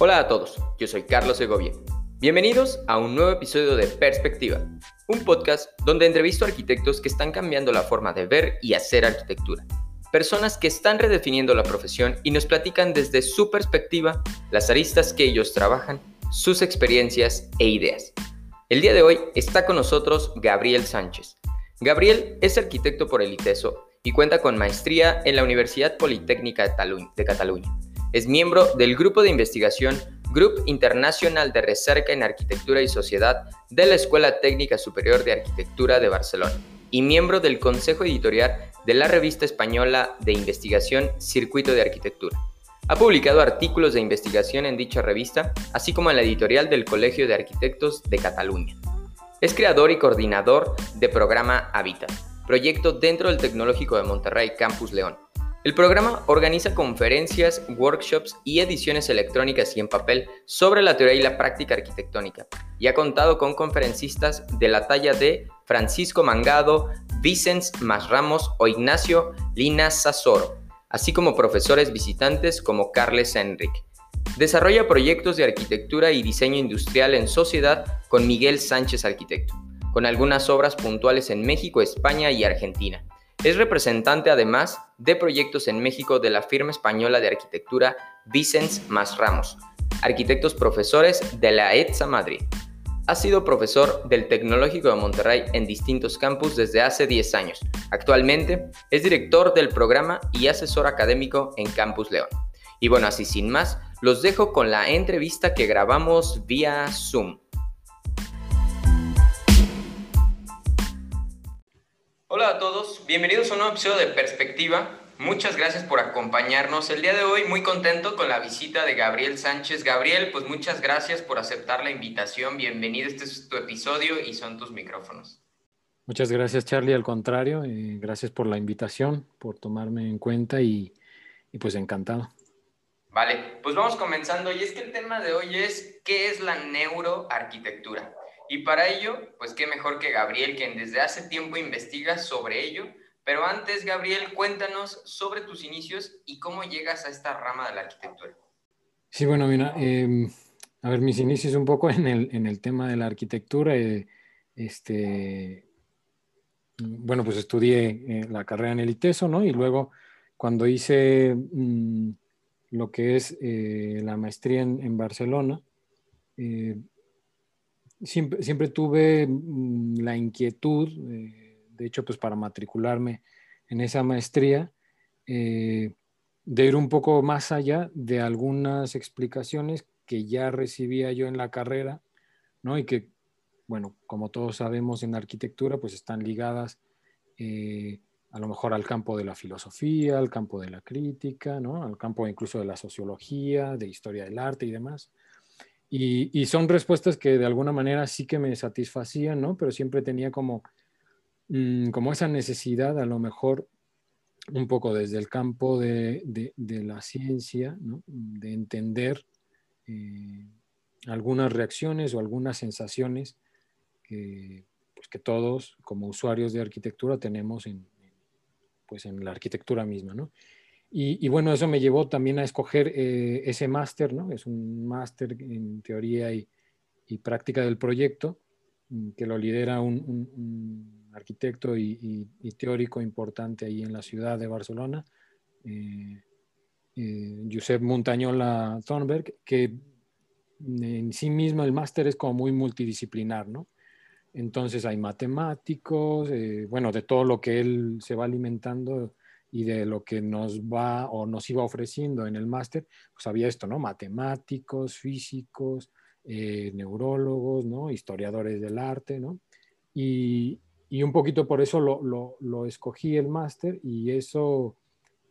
Hola a todos, yo soy Carlos Segovia. Bienvenidos a un nuevo episodio de Perspectiva, un podcast donde entrevisto a arquitectos que están cambiando la forma de ver y hacer arquitectura. Personas que están redefiniendo la profesión y nos platican desde su perspectiva las aristas que ellos trabajan, sus experiencias e ideas. El día de hoy está con nosotros Gabriel Sánchez. Gabriel es arquitecto por el ITESO y cuenta con maestría en la Universidad Politécnica de Cataluña es miembro del grupo de investigación Grup Internacional de Recerca en Arquitectura y Sociedad de la Escuela Técnica Superior de Arquitectura de Barcelona y miembro del Consejo Editorial de la revista española de investigación Circuito de Arquitectura. Ha publicado artículos de investigación en dicha revista, así como en la editorial del Colegio de Arquitectos de Cataluña. Es creador y coordinador de programa Habitat, proyecto dentro del Tecnológico de Monterrey Campus León, el programa organiza conferencias, workshops y ediciones electrónicas y en papel sobre la teoría y la práctica arquitectónica y ha contado con conferencistas de la talla de Francisco Mangado, Vicens Masramos o Ignacio Lina Sasoro, así como profesores visitantes como Carles Enrique. Desarrolla proyectos de arquitectura y diseño industrial en sociedad con Miguel Sánchez Arquitecto, con algunas obras puntuales en México, España y Argentina es representante además de proyectos en México de la firma española de arquitectura Vicens Mas Ramos, arquitectos profesores de la ETSA Madrid. Ha sido profesor del Tecnológico de Monterrey en distintos campus desde hace 10 años. Actualmente es director del programa y asesor académico en Campus León. Y bueno, así sin más, los dejo con la entrevista que grabamos vía Zoom. Hola a todos, bienvenidos a un nuevo episodio de Perspectiva. Muchas gracias por acompañarnos. El día de hoy muy contento con la visita de Gabriel Sánchez. Gabriel, pues muchas gracias por aceptar la invitación. Bienvenido, este es tu episodio y son tus micrófonos. Muchas gracias Charlie, al contrario, eh, gracias por la invitación, por tomarme en cuenta y, y pues encantado. Vale, pues vamos comenzando y es que el tema de hoy es ¿qué es la neuroarquitectura? Y para ello, pues qué mejor que Gabriel, quien desde hace tiempo investiga sobre ello. Pero antes, Gabriel, cuéntanos sobre tus inicios y cómo llegas a esta rama de la arquitectura. Sí, bueno, mira, em, a ver, mis inicios un poco en el, en el tema de la arquitectura. Eh, este, bueno, pues estudié eh, la carrera en el ITESO, ¿no? Y luego, cuando hice mm, lo que es eh, la maestría en, en Barcelona, siempre, tuve mm, la inquietud, eh, de hecho, pues para matricularme en esa maestría, eh, de ir un poco más allá de algunas explicaciones que ya recibía yo en la carrera, ¿no? Y que, bueno, como todos sabemos en arquitectura, pues están ligadas eh, a lo mejor al campo de la filosofía, al campo de la crítica, ¿no? Al campo incluso de la sociología, de historia del arte y demás. Y, son respuestas que de alguna manera sí que me satisfacían, ¿no? Pero siempre tenía como, mm, como esa necesidad, a lo mejor un poco desde el campo de, la ciencia. De entender eh, algunas reacciones o algunas sensaciones que, pues que todos como usuarios de arquitectura tenemos en, pues en la arquitectura misma, ¿no? Y, bueno, eso me llevó también a escoger eh, ese máster, ¿no? Es un máster en teoría y, práctica del proyecto, mm, que lo lidera un, arquitecto y, teórico importante ahí en la ciudad de Barcelona, eh, eh, Josep Montañola Thornberg, que en sí mismo el máster es como muy multidisciplinar, ¿no? Entonces hay matemáticos, bueno, de todo lo que él se va alimentando y de lo que nos va o nos iba ofreciendo en el máster, pues había esto, ¿no? Matemáticos, físicos, eh, neurólogos, ¿no? Historiadores del arte, ¿no? Y, y un poquito por eso lo, lo, escogí el máster y eso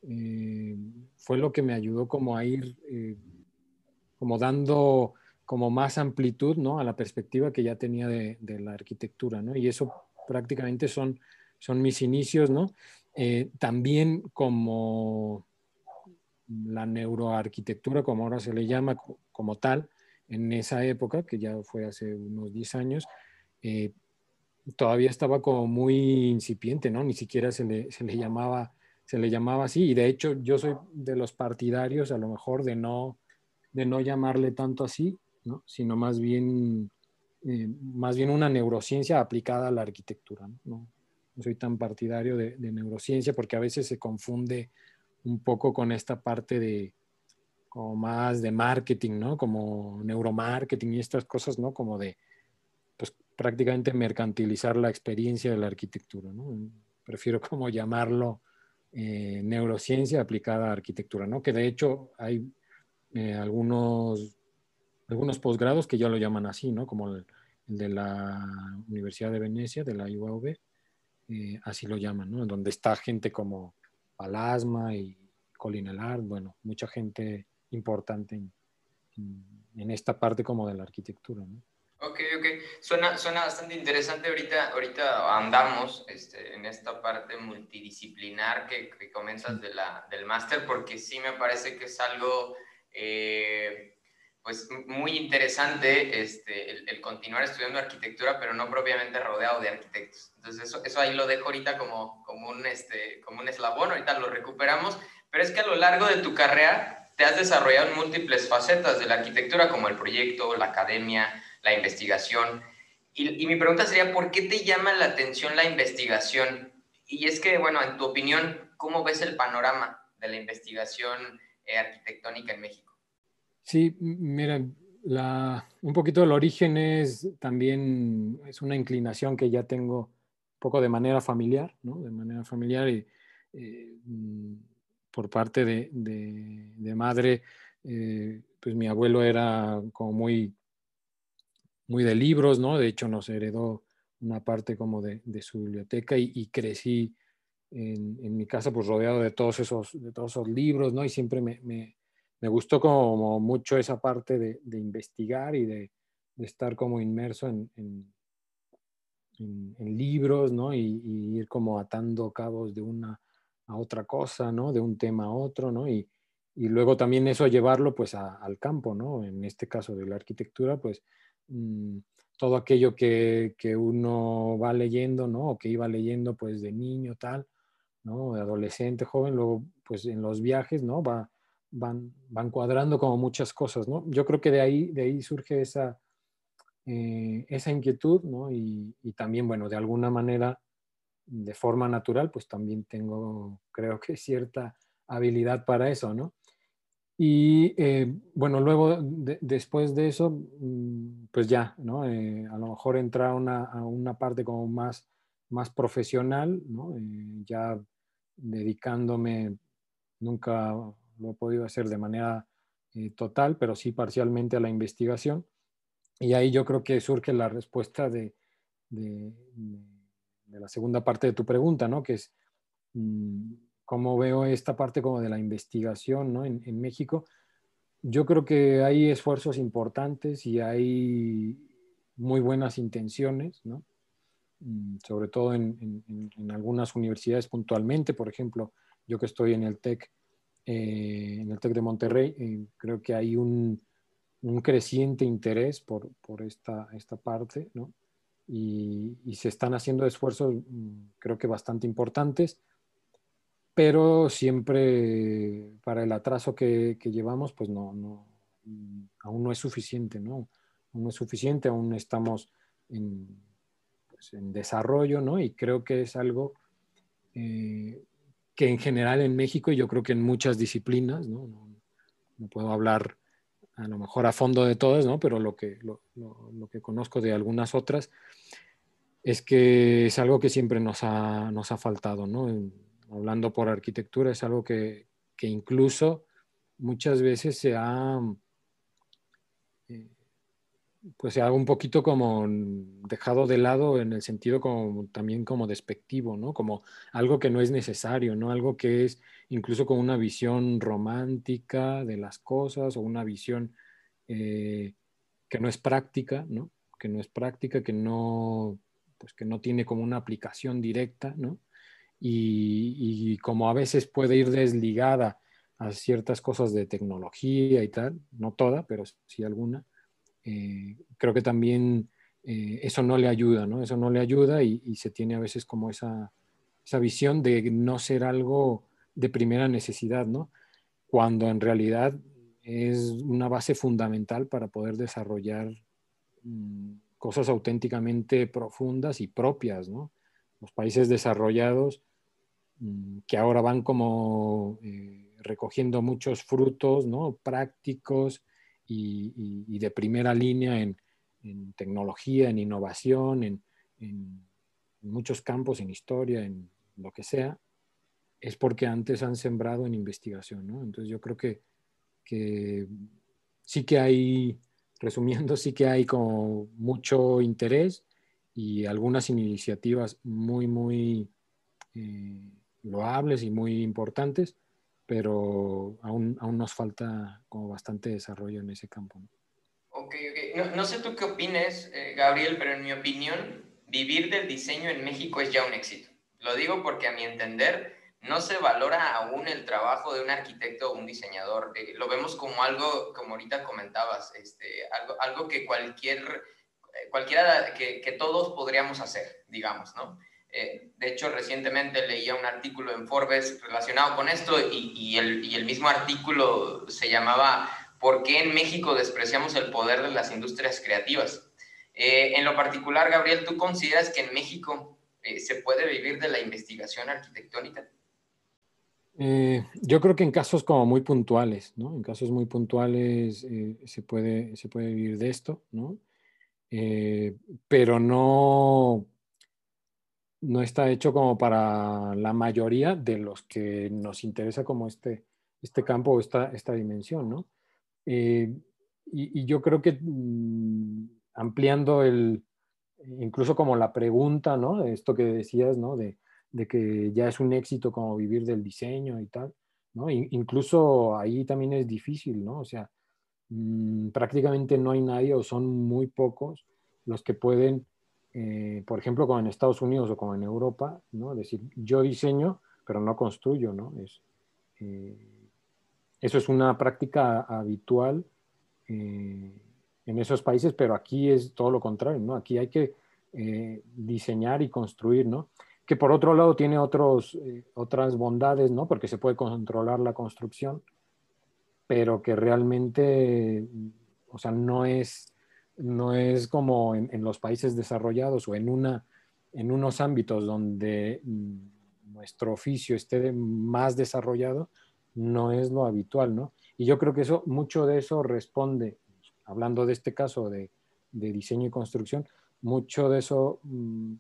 eh, fue lo que me ayudó como a ir eh, como dando como más amplitud, ¿no? A la perspectiva que ya tenía de, de la arquitectura, ¿no? Y eso prácticamente son, son mis inicios, ¿no? Eh, también como la neuroarquitectura, como ahora se le llama como tal, en esa época, que ya fue hace unos 10 años, eh, todavía estaba como muy incipiente, ¿no? Ni siquiera se le, se le, llamaba, se le llamaba así. Y de hecho yo soy de los partidarios a lo mejor de no, de no llamarle tanto así, ¿no? sino más bien, eh, más bien una neurociencia aplicada a la arquitectura. No soy tan partidario de, neurociencia porque a veces se confunde un poco con esta parte de como más de marketing, ¿no? Como neuromarketing y estas cosas, ¿no? Como de, pues prácticamente mercantilizar la experiencia de la arquitectura, ¿no? Prefiero como llamarlo eh, neurociencia aplicada a arquitectura, ¿no? Que de hecho hay eh, algunos, algunos posgrados que ya lo llaman así, ¿no? Como el, el de la Universidad de Venecia, de la UAV, eh, así lo llaman, ¿no? Donde está gente como Palasma y Colin Elard, bueno, mucha gente importante en, en, esta parte como de la arquitectura, ¿no? Ok, ok. Suena, suena bastante interesante. Ahorita, ahorita andamos este, en esta parte multidisciplinar que, que comienzas de la, del máster, porque sí me parece que es algo eh, pues muy interesante este, el, continuar estudiando arquitectura, pero no propiamente rodeado de arquitectos. Entonces eso, eso ahí lo dejo ahorita como, como, un, este, como un eslabón, ahorita lo recuperamos, pero es que a lo largo de tu carrera te has desarrollado en múltiples facetas de la arquitectura, como el proyecto, la academia, la investigación. Y, y mi pregunta sería, ¿por qué te llama la atención la investigación? Y es que, bueno, en tu opinión, ¿cómo ves el panorama de la investigación eh, arquitectónica en México? Sí, mira, un poquito el origen es también, es una inclinación que ya tengo un poco de manera familiar, ¿no? De manera familiar y eh, mm, por parte de, madre, eh, pues mi abuelo era como muy, muy de libros, ¿no? De hecho nos heredó una parte como de, su biblioteca y, crecí en, mi casa pues rodeado de todos esos, de todos esos libros, ¿no? Y siempre me gustó como mucho esa parte de, investigar y de, estar como inmerso en, libros, ¿no? Y, ir como atando cabos de una a otra cosa, ¿no? De un tema a otro, ¿no? Y, luego también eso llevarlo pues al campo, ¿no? En este caso de la arquitectura, pues mm, todo aquello que, que, uno va leyendo, ¿no? O que iba leyendo pues de niño, tal, ¿no? De adolescente, joven, luego pues en los viajes, ¿no? Va, van, van cuadrando como muchas cosas, ¿no? Yo creo que de ahí, de ahí surge esa, eh, esa inquietud, ¿no? Y, también, bueno, de alguna manera, de forma natural, pues también tengo, creo que cierta habilidad para eso, ¿no? Y eh, bueno, luego, después de eso, mm, pues ya, ¿no? Eh, a lo mejor entrar una, a una parte como más, más profesional, ¿no? ya dedicándome, nunca lo he podido hacer de manera eh, total, pero sí parcialmente a la investigación. Y ahí yo creo que surge la respuesta de, de, la segunda parte de tu pregunta, ¿no? Que es mm, cómo veo esta parte como de la investigación, ¿no? En, en, México. Yo creo que hay esfuerzos importantes y hay muy buenas intenciones, ¿no? Mm, sobre todo en, en, en, algunas universidades puntualmente, por ejemplo, yo que estoy en el TEC, eh, en el TEC de Monterrey. Eh, creo que hay un, un creciente interés por, por esta, esta, parte, ¿no? Y, y, se están haciendo esfuerzos, mm, creo que bastante importantes, pero siempre para el atraso que, que llevamos, pues no, no, mm, aún no es suficiente, ¿no? Aún no es suficiente, aún estamos en, pues, en desarrollo, ¿no? Y creo que es algo eh, que en general en México, y yo creo que en muchas disciplinas, ¿no? No, puedo hablar a lo mejor a fondo de todas, ¿no? pero lo que, lo, lo, que conozco de algunas otras es que es algo que siempre nos ha, nos ha faltado. ¿no? hablando por arquitectura, es algo que, que incluso muchas veces se ha pues haga un poquito como dejado de lado en el sentido como también como despectivo, ¿no? Como algo que no es necesario, ¿no? Algo que es incluso como una visión romántica de las cosas o una visión eh, que no es práctica, ¿no? Que no es práctica, que no, pues que no tiene como una aplicación directa, ¿no? Y, y como a veces puede ir desligada a ciertas cosas de tecnología y tal, no toda, pero sí alguna eh, creo que también eh, eso no le ayuda, ¿no? Eso no le ayuda y, se tiene a veces como esa, esa, visión de no ser algo de primera necesidad, ¿no? Cuando en realidad es una base fundamental para poder desarrollar mm, cosas auténticamente profundas y propias, ¿no? Los países desarrollados mm, que ahora van como eh, recogiendo muchos frutos, ¿no? Prácticos y, de primera línea en, tecnología, en innovación, en, muchos campos, en historia, en lo que sea, es porque antes han sembrado en investigación, ¿no? Entonces yo creo que, que sí que hay resumiendo, sí que hay como mucho interés y algunas iniciativas muy, muy eh, loables y muy importantes, pero aún, aún nos falta como bastante desarrollo en ese campo. Ok, ok. No, sé tú qué opines, eh, Gabriel, pero en mi opinión, vivir del diseño en México es ya un éxito. Lo digo porque a mi entender, no se valora aún el trabajo de un arquitecto o un diseñador. Eh, lo vemos como algo, como ahorita comentabas, este, algo, algo que cualquier, eh, cualquiera, que, que, todos podríamos hacer, digamos, ¿no? Eh, de hecho, recientemente leía un artículo en Forbes relacionado con esto y, el, mismo artículo se llamaba ¿Por qué en México despreciamos el poder de las industrias creativas? en lo particular, Gabriel, ¿tú consideras que en México se puede vivir de la investigación arquitectónica? Eh, yo creo que en casos como muy puntuales, ¿no? En casos muy puntuales eh, se, puede, se puede vivir de esto, ¿no? Eh, pero no, no está hecho como para la mayoría de los que nos interesa como este, este campo o esta, esta dimensión, ¿no? Y, y, yo creo que mm, ampliando el, incluso como la pregunta, ¿no? Esto que decías, ¿no? De, de que ya es un éxito como vivir del diseño y tal, ¿no? incluso ahí también es difícil, ¿no? O sea, mm, prácticamente no hay nadie o son muy pocos los que pueden, eh, por ejemplo, como en Estados Unidos o como en Europa, ¿no? Decir, yo diseño, pero no construyo, ¿no? Es, eh, eso es una práctica habitual eh, en esos países, pero aquí es todo lo contrario, ¿no? Aquí hay que diseñar y construir, ¿no? que por otro lado tiene otros, eh, otras bondades, ¿no? Porque se puede controlar la construcción, pero que realmente, o sea, no es, no es como en, los países desarrollados o en, una, en unos ámbitos donde mm, nuestro oficio esté más desarrollado, no es lo habitual, ¿no? Y yo creo que eso, mucho de eso responde, hablando de este caso de, de diseño y construcción, mucho de eso mm,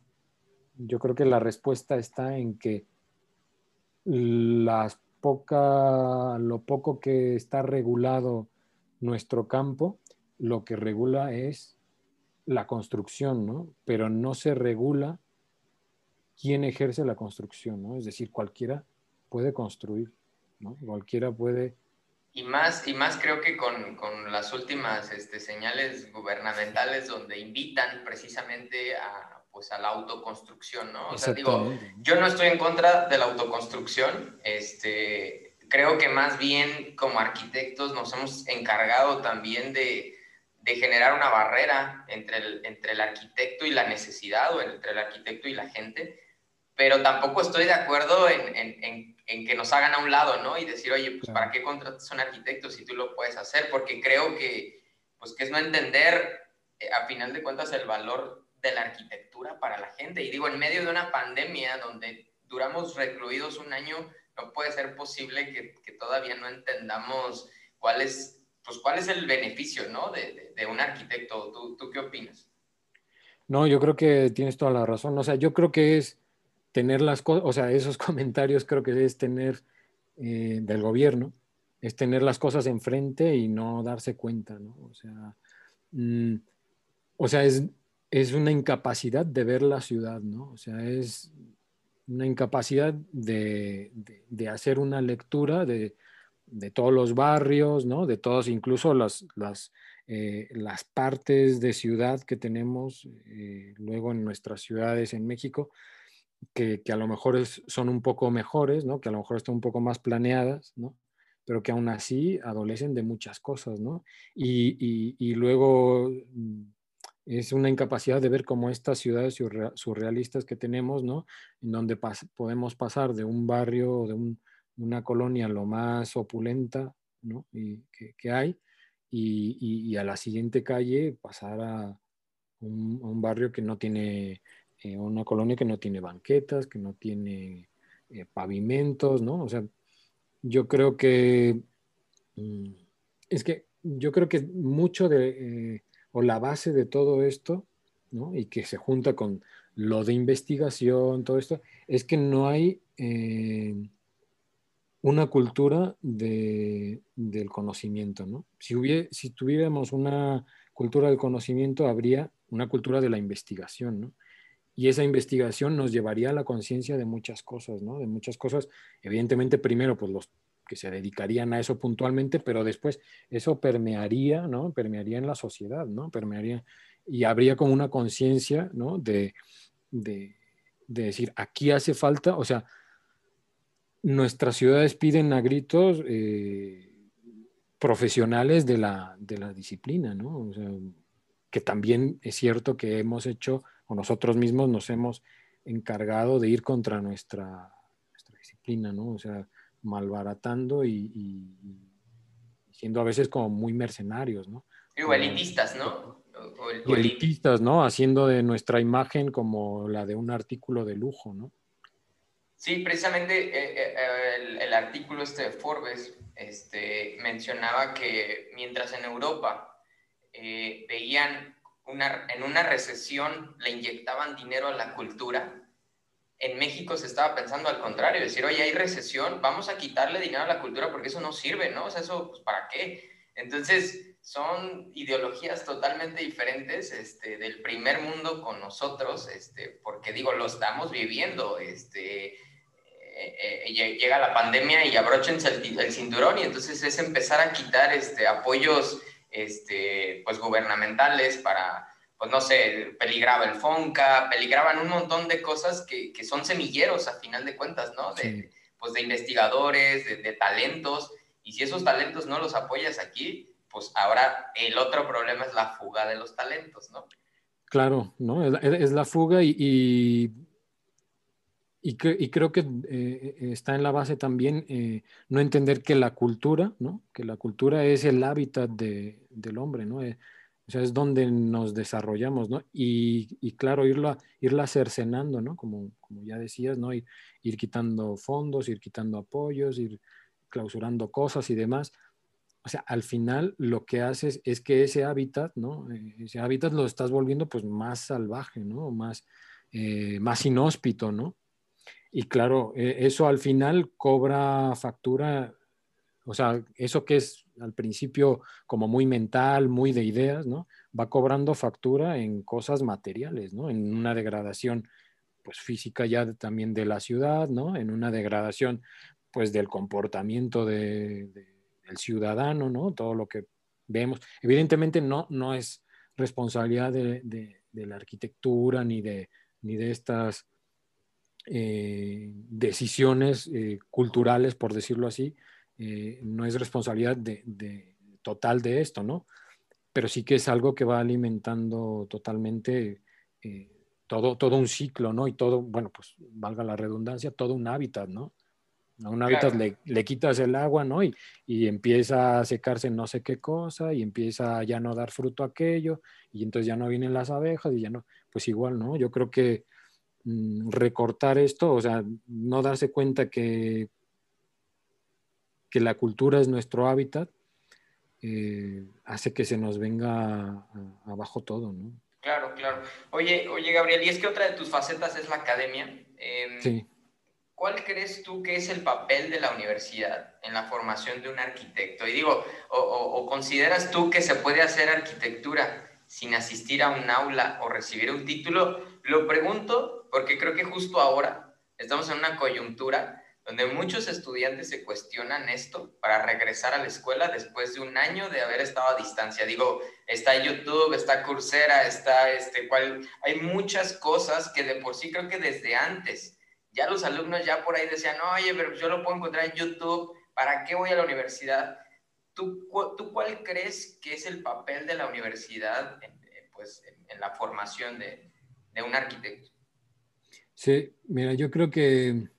yo creo que la respuesta está en que las poca, lo poco que está regulado nuestro campo, lo que regula es la construcción, ¿no? Pero no se regula quién ejerce la construcción, ¿no? Es decir, cualquiera puede construir, ¿no? Cualquiera puede... Y más, y más creo que con, con las últimas este, señales gubernamentales donde invitan precisamente a, pues a la autoconstrucción, ¿no? O sea, digo, yo no estoy en contra de la autoconstrucción, este, creo que más bien como arquitectos nos hemos encargado también de, de generar una barrera entre el, entre el arquitecto y la necesidad o entre el arquitecto y la gente, pero tampoco estoy de acuerdo en, en, en, que nos hagan a un lado, ¿no? Y decir, oye, pues ¿para qué contratas a un arquitecto si tú lo puedes hacer? Porque creo que, pues que es no entender, eh, a final de cuentas, el valor de la arquitectura para la gente. Y digo, en medio de una pandemia donde duramos recluidos un año, no puede ser posible que, que todavía no entendamos cuál es, pues, cuál es el beneficio ¿no? de, de, un arquitecto. ¿Tú, ¿Tú qué opinas? No, yo creo que tienes toda la razón. O sea, yo creo que es tener las cosas, o sea, esos comentarios creo que es tener eh, del gobierno, es tener las cosas enfrente y no darse cuenta, ¿no? O sea, mm, o sea es, es una incapacidad de ver la ciudad, ¿no? O sea, es una incapacidad de, hacer una lectura de, todos los barrios, ¿no? De todos, incluso las, las, eh, las partes de ciudad que tenemos eh, luego en nuestras ciudades en México, que, a lo mejor son un poco mejores, ¿no? Que a lo mejor están un poco más planeadas, ¿no? Pero que aún así adolecen de muchas cosas, ¿no? y, y luego mm, es una incapacidad de ver cómo estas ciudades surrealistas que tenemos, ¿no? En donde podemos pasar de un barrio o de una colonia lo más opulenta ¿no? Y, que, hay, y, a la siguiente calle pasar a un, barrio que no tiene, eh, una colonia que no tiene banquetas, que no tiene eh, pavimentos, ¿no? O sea, yo creo que, mm, es que yo creo que mucho de, eh, o la base de todo esto, ¿no? Y que se junta con lo de investigación, todo esto, es que no hay una cultura del conocimiento, ¿no? Si, si tuviéramos una cultura del conocimiento, habría una cultura de la investigación, ¿no? Y esa investigación nos llevaría a la conciencia de muchas cosas, ¿no? De muchas cosas, evidentemente, primero, pues los que se dedicarían a eso puntualmente, pero después eso permearía, ¿no? Permearía en la sociedad, ¿no? Permearía y habría como una conciencia, ¿no? De, de, de decir, aquí hace falta, o sea, nuestras ciudades piden a gritos eh, profesionales de la, disciplina, ¿no? O sea, que también es cierto que hemos hecho, o nosotros mismos nos hemos encargado de ir contra nuestra, disciplina, ¿no? O sea, malbaratando y, siendo a veces como muy mercenarios, ¿no? O elitistas, ¿no? O, elitistas, ¿no? Haciendo de nuestra imagen como la de un artículo de lujo, ¿no? Sí, precisamente eh, eh, el, artículo este de Forbes este, mencionaba que mientras en Europa eh, veían una, en una recesión le inyectaban dinero a la cultura, en México se estaba pensando al contrario, decir, oye, hay recesión, vamos a quitarle dinero a la cultura porque eso no sirve, ¿no? O sea, eso, pues, ¿para qué? Entonces, son ideologías totalmente diferentes este, del primer mundo con nosotros, este, porque digo, lo estamos viviendo, este, eh, eh, llega la pandemia y abrochense el, cinturón y entonces es empezar a quitar este, apoyos este, pues, gubernamentales para, pues no sé, peligraba el FONCA, peligraban un montón de cosas que, que son semilleros a final de cuentas, ¿no? De, pues de investigadores, de, talentos, y si esos talentos no los apoyas aquí, pues ahora el otro problema es la fuga de los talentos, ¿no? Claro, ¿no? Es, la fuga y y, creo que eh, está en la base también eh, no entender que la cultura, ¿no? Que la cultura es el hábitat del hombre, ¿no? Eh, o sea, es donde nos desarrollamos, ¿no? Y, claro, irla, irla cercenando, ¿no? Como, como ya decías, ¿no? Ir, ir, quitando fondos, ir quitando apoyos, ir clausurando cosas y demás. O sea, al final lo que haces es que ese hábitat, ¿no? ese hábitat lo estás volviendo pues más salvaje, ¿no? Más, más inhóspito, ¿no? Y claro, e, eso al final cobra factura, o sea, eso que es al principio como muy mental, muy de ideas, ¿no? Va cobrando factura en cosas materiales, ¿no? En una degradación, pues física ya también de la ciudad, ¿no? En una degradación, pues del comportamiento del ciudadano, ¿no? Todo lo que vemos. Evidentemente no, no es responsabilidad de, de la arquitectura ni de, ni de estas eh, decisiones eh, culturales, por decirlo así, eh, no es responsabilidad de, total de esto, ¿no? Pero sí que es algo que va alimentando totalmente todo, todo un ciclo, ¿no? Y todo, bueno, pues valga la redundancia, todo un hábitat, ¿no? A un hábitat le, le, quitas el agua, ¿no? Y, y, empieza a secarse no sé qué cosa y empieza ya no dar fruto aquello y entonces ya no vienen las abejas y ya no, pues igual, ¿no? Yo creo que recortar esto, o sea, no darse cuenta que, que la cultura es nuestro hábitat, eh, hace que se nos venga abajo todo, ¿no? Claro, claro. Oye, oye, Gabriel, y es que otra de tus facetas es la academia. Em, sí. ¿Cuál crees tú que es el papel de la universidad en la formación de un arquitecto? Y digo, o consideras tú que se puede hacer arquitectura sin asistir a un aula o recibir un título? Lo pregunto porque creo que justo ahora estamos en una coyuntura donde muchos estudiantes se cuestionan esto para regresar a la escuela después de un año de haber estado a distancia. Digo, está YouTube, está Coursera, está este cual, hay muchas cosas que de por sí creo que desde antes ya los alumnos ya por ahí decían, oye, pero yo lo puedo encontrar en YouTube, ¿para qué voy a la universidad? ¿Tú, tú cuál crees que es el papel de la universidad en, pues, en, la formación de, de un arquitecto? Sí, mira, yo creo que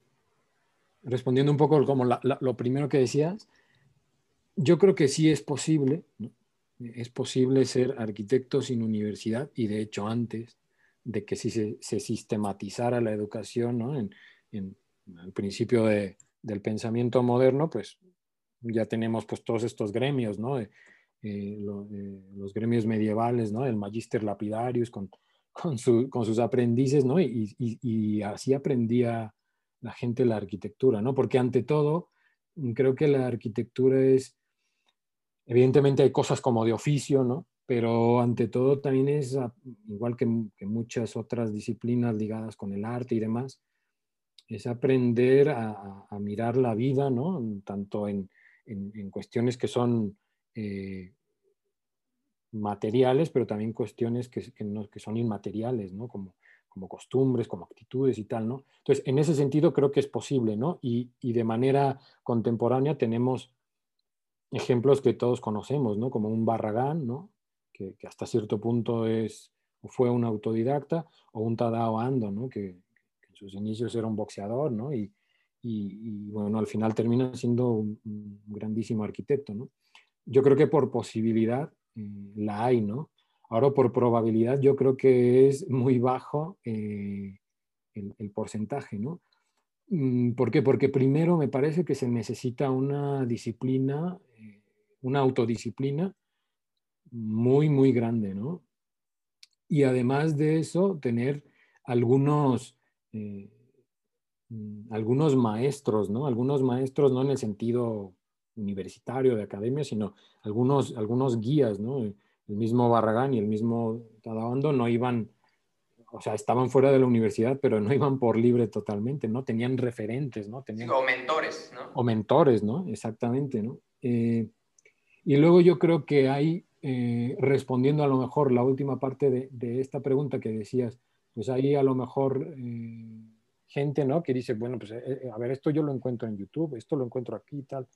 respondiendo un poco como lo primero que decías, yo creo que sí es posible, es posible ser arquitecto sin universidad y de hecho antes de que se, sistematizara la educación ¿no? en, en, el principio del pensamiento moderno, pues ya tenemos pues todos estos gremios, ¿no? Eh, eh, los gremios medievales, ¿no? El magister lapidarius con, con, sus aprendices, ¿no? Y, así aprendía la gente la arquitectura, ¿no? Porque ante todo, creo que la arquitectura es, evidentemente hay cosas como de oficio, ¿no? Pero ante todo también es, igual que, muchas otras disciplinas ligadas con el arte y demás, es aprender a, a mirar la vida, ¿no? Tanto en, en, cuestiones que son eh, materiales, pero también cuestiones que, que, son inmateriales, ¿no? Como, como costumbres, como actitudes y tal, ¿no? Entonces, en ese sentido creo que es posible, ¿no? Y, y de manera contemporánea tenemos ejemplos que todos conocemos, ¿no? Como un Barragán, ¿no? Que, que, hasta cierto punto es fue un autodidacta, o un Tadao Ando, ¿no? Que, que, en sus inicios era un boxeador, ¿no? Y, y, bueno, al final termina siendo un, grandísimo arquitecto, ¿no? Yo creo que por posibilidad la hay, ¿no? Ahora por probabilidad yo creo que es muy bajo eh, el, porcentaje, ¿no? Mm, ¿Por qué? Porque primero me parece que se necesita una disciplina, eh, una autodisciplina muy, muy grande, ¿no? Y además de eso, tener algunos Mm, algunos maestros, ¿no? Algunos maestros no en el sentido universitario de academia, sino algunos, algunos guías, ¿no? El mismo Barragán y el mismo Tadaondo no iban, o sea, estaban fuera de la universidad, pero no iban por libre totalmente, ¿no? Tenían referentes, ¿no? Tenían, o mentores, ¿no? O mentores, ¿no? Exactamente, ¿no? Eh, y luego yo creo que hay, eh, respondiendo a lo mejor la última parte de, de, esta pregunta que decías, pues ahí a lo mejor... Eh, gente, ¿no? Que dice, bueno, pues eh, a ver, esto yo lo encuentro en YouTube, esto lo encuentro aquí y tal.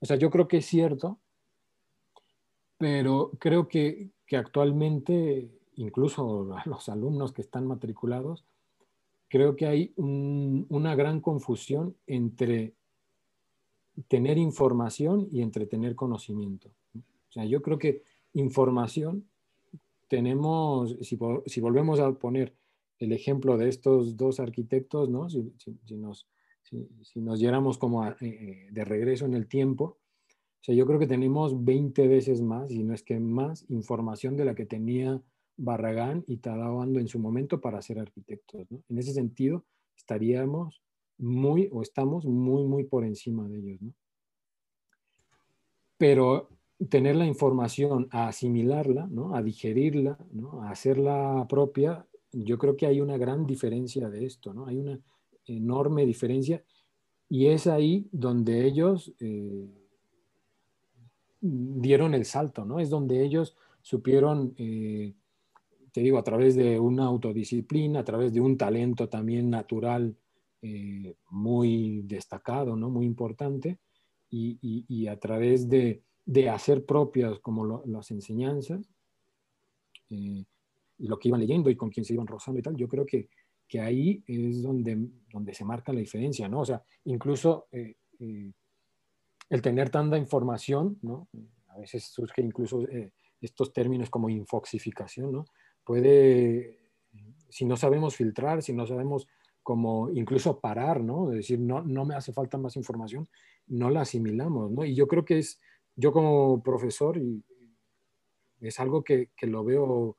O sea, yo creo que es cierto, pero creo que, que actualmente, incluso los alumnos que están matriculados, creo que hay una gran confusión entre tener información y entre tener conocimiento. O sea, yo creo que información tenemos, si, volvemos a poner el ejemplo de estos dos arquitectos, ¿no? Si, nos, si, nos diéramos como eh, eh, de regreso en el tiempo, o sea, yo creo que tenemos 20 veces más, y no es que más, información de la que tenía Barragán y Tadao Ando en su momento para ser arquitectos. ¿no? En ese sentido, estaríamos muy, o estamos muy, muy por encima de ellos. ¿no? Pero tener la información, a asimilarla, ¿no? a digerirla, ¿no? a hacerla propia, yo creo que hay una gran diferencia de esto, ¿no? Hay una enorme diferencia y es ahí donde ellos eh, dieron el salto, ¿no? Es donde ellos supieron, eh, te digo, a través de una autodisciplina, a través de un talento también natural eh, muy destacado, ¿no? Muy importante, y, a través de, hacer propias como las enseñanzas, y lo que iban leyendo y con quién se iban rozando y tal, yo creo que, que ahí es donde, donde se marca la diferencia, ¿no? O sea, incluso eh, eh, el tener tanta información, ¿no? A veces surge incluso eh, estos términos como infoxificación, ¿no? Puede, si no sabemos filtrar, si no sabemos como incluso parar, ¿no? Decir, no, no me hace falta más información, no la asimilamos, ¿no? Y yo creo que es, yo como profesor, es algo que, que lo veo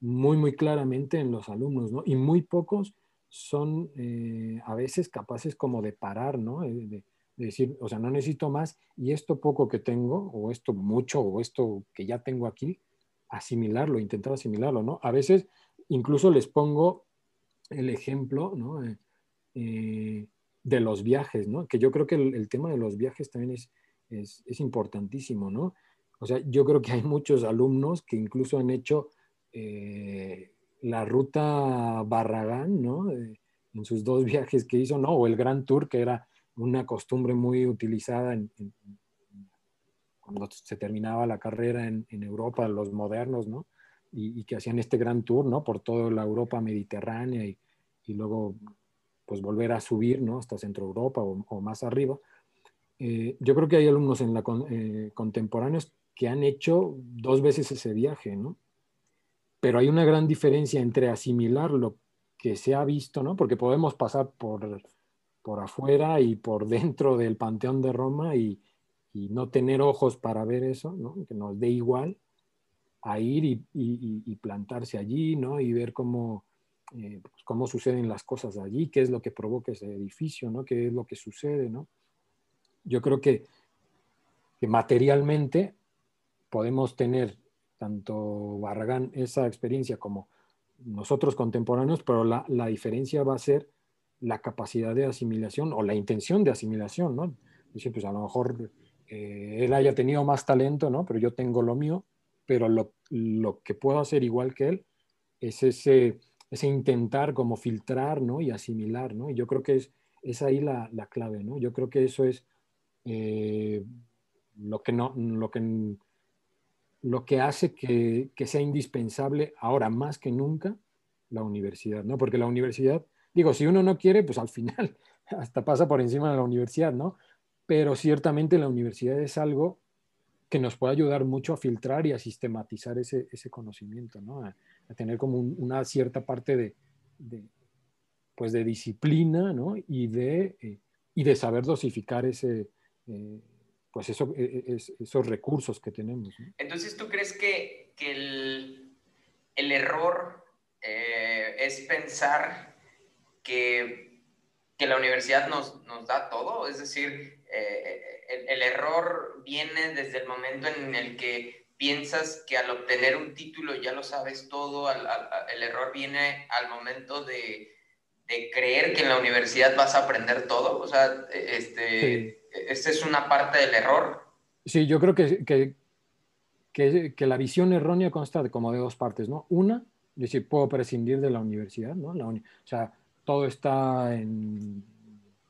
muy, muy claramente en los alumnos, ¿no? Y muy pocos son eh, a veces capaces como de parar, ¿no? Eh, de, decir, o sea, no necesito más y esto poco que tengo, o esto mucho, o esto que ya tengo aquí, asimilarlo, intentar asimilarlo, ¿no? A veces incluso les pongo el ejemplo, ¿no? Eh, de los viajes, ¿no? Que yo creo que el, tema de los viajes también es, es, es importantísimo, ¿no? O sea, yo creo que hay muchos alumnos que incluso han hecho eh, la ruta Barragán, ¿no? Eh, en sus dos viajes que hizo, ¿no? O el Gran Tour, que era una costumbre muy utilizada cuando se terminaba la carrera en, Europa, los modernos, ¿no? Y, que hacían este Gran Tour, ¿no? Por toda la Europa mediterránea y, luego, pues, volver a subir, ¿no? Hasta Centro Europa o, más arriba. eh, yo creo que hay alumnos en la contemporáneos que han hecho dos veces ese viaje, ¿no? Pero hay una gran diferencia entre asimilar lo que se ha visto, ¿no? Porque podemos pasar por, por afuera y por dentro del Panteón de Roma y, y no tener ojos para ver eso, ¿no? Que nos dé igual a ir y, y, plantarse allí, ¿no? Y ver cómo, eh, pues, cómo suceden las cosas allí, qué es lo que provoca ese edificio, ¿no? Qué es lo que sucede, ¿no? Yo creo que, que materialmente podemos tener tanto Barragán esa experiencia como nosotros contemporáneos, pero la, la, diferencia va a ser la capacidad de asimilación o la intención de asimilación, ¿no? Dice, pues a lo mejor eh, él haya tenido más talento, ¿no? Pero yo tengo lo mío, pero lo, lo que puedo hacer igual que él es ese, ese intentar como filtrar, ¿no? Y asimilar, ¿no? Y yo creo que es, es ahí la, la clave, ¿no? Yo creo que eso es eh, lo, que no, lo, que, lo que hace que, que, sea indispensable ahora más que nunca la universidad, ¿no? Porque la universidad, digo, si uno no quiere, pues al final hasta pasa por encima de la universidad, ¿no? Pero ciertamente la universidad es algo que nos puede ayudar mucho a filtrar y a sistematizar ese, ese conocimiento, ¿no? A, tener como un, una cierta parte de, de, pues de disciplina, ¿no? Y de, eh, y de saber dosificar ese, eh, pues eso, e, e, es, esos recursos que tenemos. ¿no? Entonces, ¿tú crees que, que el, el, error eh, es pensar que, que la universidad nos, nos, da todo? Es decir, eh, el, el, error viene desde el momento en el que piensas que al obtener un título ya lo sabes todo, al, al, el error viene al momento de, de, creer que en la universidad vas a aprender todo, o sea, este, sí. Esta es una parte del error. Sí, yo creo que, que, que, la visión errónea consta de como de dos partes, ¿no? Una, decir, puedo prescindir de la universidad, ¿no? La o sea, todo está en,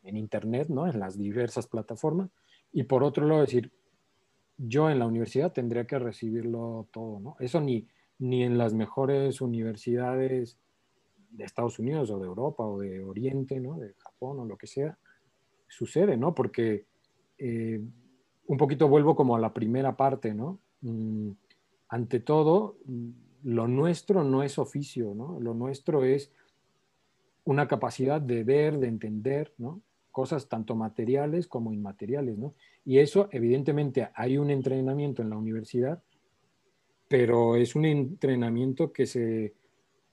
en Internet, ¿no? En las diversas plataformas. Y por otro lado, decir, yo en la universidad tendría que recibirlo todo, ¿no? Eso ni, ni en las mejores universidades de Estados Unidos o de Europa o de Oriente, ¿no? De Japón o lo que sea, sucede, ¿no? Porque eh, un poquito vuelvo como a la primera parte, ¿no? Mm, ante todo, mm, lo nuestro no es oficio, ¿no? Lo nuestro es una capacidad de ver, de entender, ¿no? Cosas tanto materiales como inmateriales, ¿no? Y eso, evidentemente, hay un entrenamiento en la universidad, pero es un entrenamiento que se,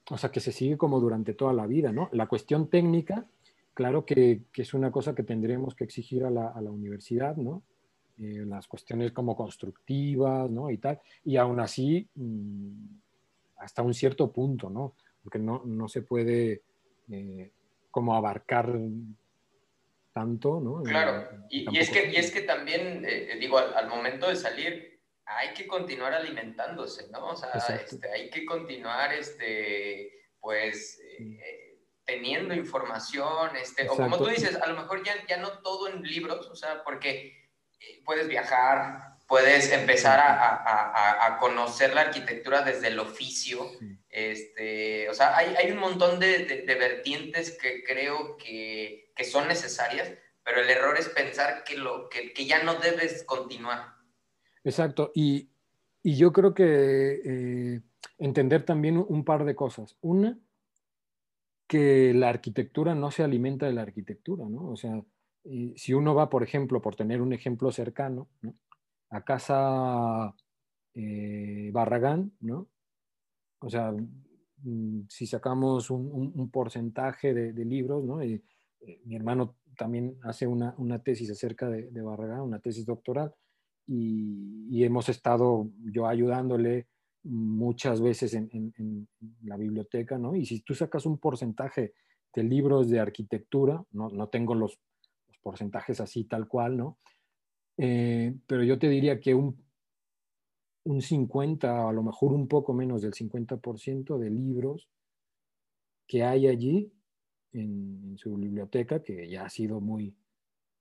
o sea, que se sigue como durante toda la vida, ¿no? La cuestión técnica, claro que, que es una cosa que tendremos que exigir a la, a la universidad, ¿no? Eh, las cuestiones como constructivas, ¿no? Y tal, y aún así, mmm, hasta un cierto punto, ¿no? Porque no, no se puede eh, como abarcar tanto, ¿no? Claro, y, y, es, que, y es que también, eh, eh, digo, al, al, momento de salir, hay que continuar alimentándose, ¿no? O sea, este, hay que continuar, este, pues, eh, teniendo información, este, o como tú dices, a lo mejor ya, ya no todo en libros, o sea, porque eh, puedes viajar, puedes empezar a, a, a, conocer la arquitectura desde el oficio. Sí. Este, o sea, hay, hay un montón de, de, de, vertientes que creo que, que, son necesarias, pero el error es pensar que, lo, que, que ya no debes continuar. Exacto, y, y yo creo que eh, entender también un par de cosas. Una, que la arquitectura no se alimenta de la arquitectura, ¿no? O sea, si uno va, por ejemplo, por tener un ejemplo cercano, ¿no? a casa eh, Barragán, ¿no? O sea, mm, si sacamos un, porcentaje de, libros, ¿no? Y, eh, mi hermano también hace una, tesis acerca de, Barragán, una tesis doctoral, y, hemos estado yo ayudándole muchas veces en, en, en, la biblioteca, ¿no? Y si tú sacas un porcentaje de libros de arquitectura, no, no tengo los, los, porcentajes así tal cual, ¿no? Eh, pero yo te diría que un, un 50, a lo mejor un poco menos del 50% de libros que hay allí en, en, su biblioteca, que ya ha sido muy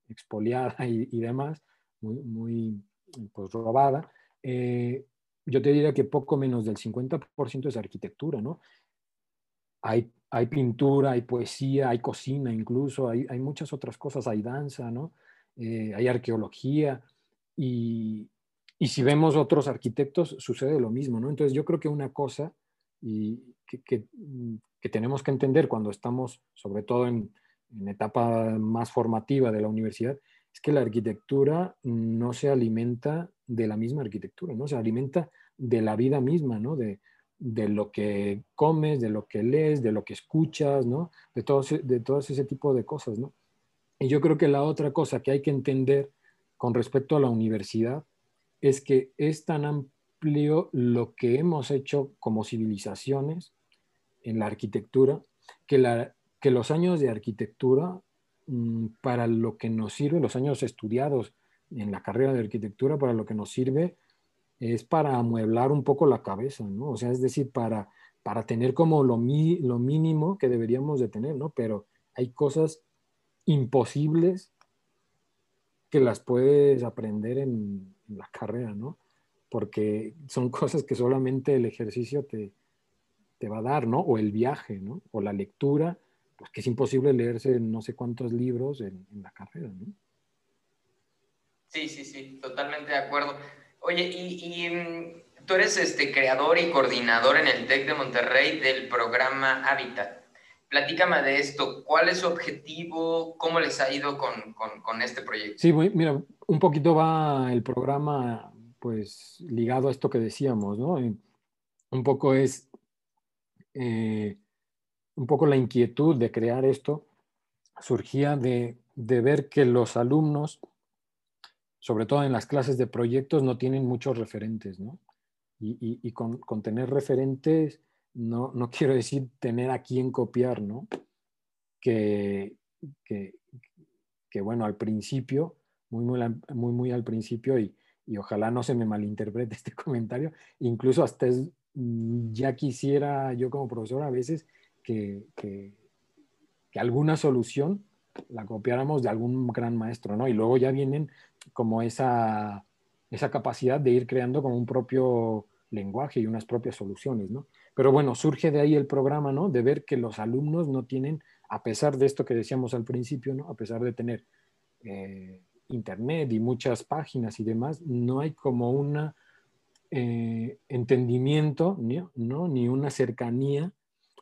expoliada y, y demás, muy, muy pues, robada, eh, yo te diría que poco menos del 50% es arquitectura, ¿no? Hay, hay, pintura, hay poesía, hay cocina incluso, hay, hay muchas otras cosas, hay danza, ¿no? eh, hay arqueología y, y, si vemos otros arquitectos sucede lo mismo, ¿no? Entonces yo creo que una cosa y que, que, que tenemos que entender cuando estamos, sobre todo en, en etapa más formativa de la universidad, es que la arquitectura no se alimenta de la misma arquitectura, ¿no? Se alimenta de la vida misma, ¿no? De, de lo que comes, de lo que lees, de lo que escuchas, ¿no? De todo, de todo ese tipo de cosas, ¿no? Y yo creo que la otra cosa que hay que entender con respecto a la universidad es que es tan amplio lo que hemos hecho como civilizaciones en la arquitectura que, la, que los años de arquitectura para lo que nos sirve, los años estudiados en la carrera de arquitectura, para lo que nos sirve es para amueblar un poco la cabeza, ¿no? O sea, es decir, para, para tener como lo, lo mínimo que deberíamos de tener, ¿no? Pero hay cosas imposibles que las puedes aprender en, en la carrera, ¿no? Porque son cosas que solamente el ejercicio te, te va a dar, ¿no? O el viaje, ¿no? O la lectura pues que es imposible leerse no sé cuántos libros en, la carrera, ¿no? Sí, sí, sí, totalmente de acuerdo. Oye, y, mm, tú eres este creador y coordinador en el TEC de Monterrey del programa Hábitat. Platícame de esto, ¿cuál es su objetivo? ¿Cómo les ha ido con, con, este proyecto? Sí, mira, un poquito va el programa pues ligado a esto que decíamos, ¿no? Un poco es eh, un poco la inquietud de crear esto surgía de, ver que los alumnos, sobre todo en las clases de proyectos, no tienen muchos referentes, ¿no? Y, con, tener referentes no, no, quiero decir tener a quién copiar, ¿no? Que, que, bueno, al principio, muy, muy, muy, muy al principio, y, y, ojalá no se me malinterprete este comentario, incluso hasta mm, ya quisiera yo como profesor a veces que, que, alguna solución la copiáramos de algún gran maestro, ¿no? Y luego ya vienen como esa, esa capacidad de ir creando como un propio lenguaje y unas propias soluciones, ¿no? Pero bueno, surge de ahí el programa, ¿no? De ver que los alumnos no tienen, a pesar de esto que decíamos al principio, ¿no? A pesar de tener eh, internet y muchas páginas y demás, no hay como un eh, entendimiento, ¿no? Ni una cercanía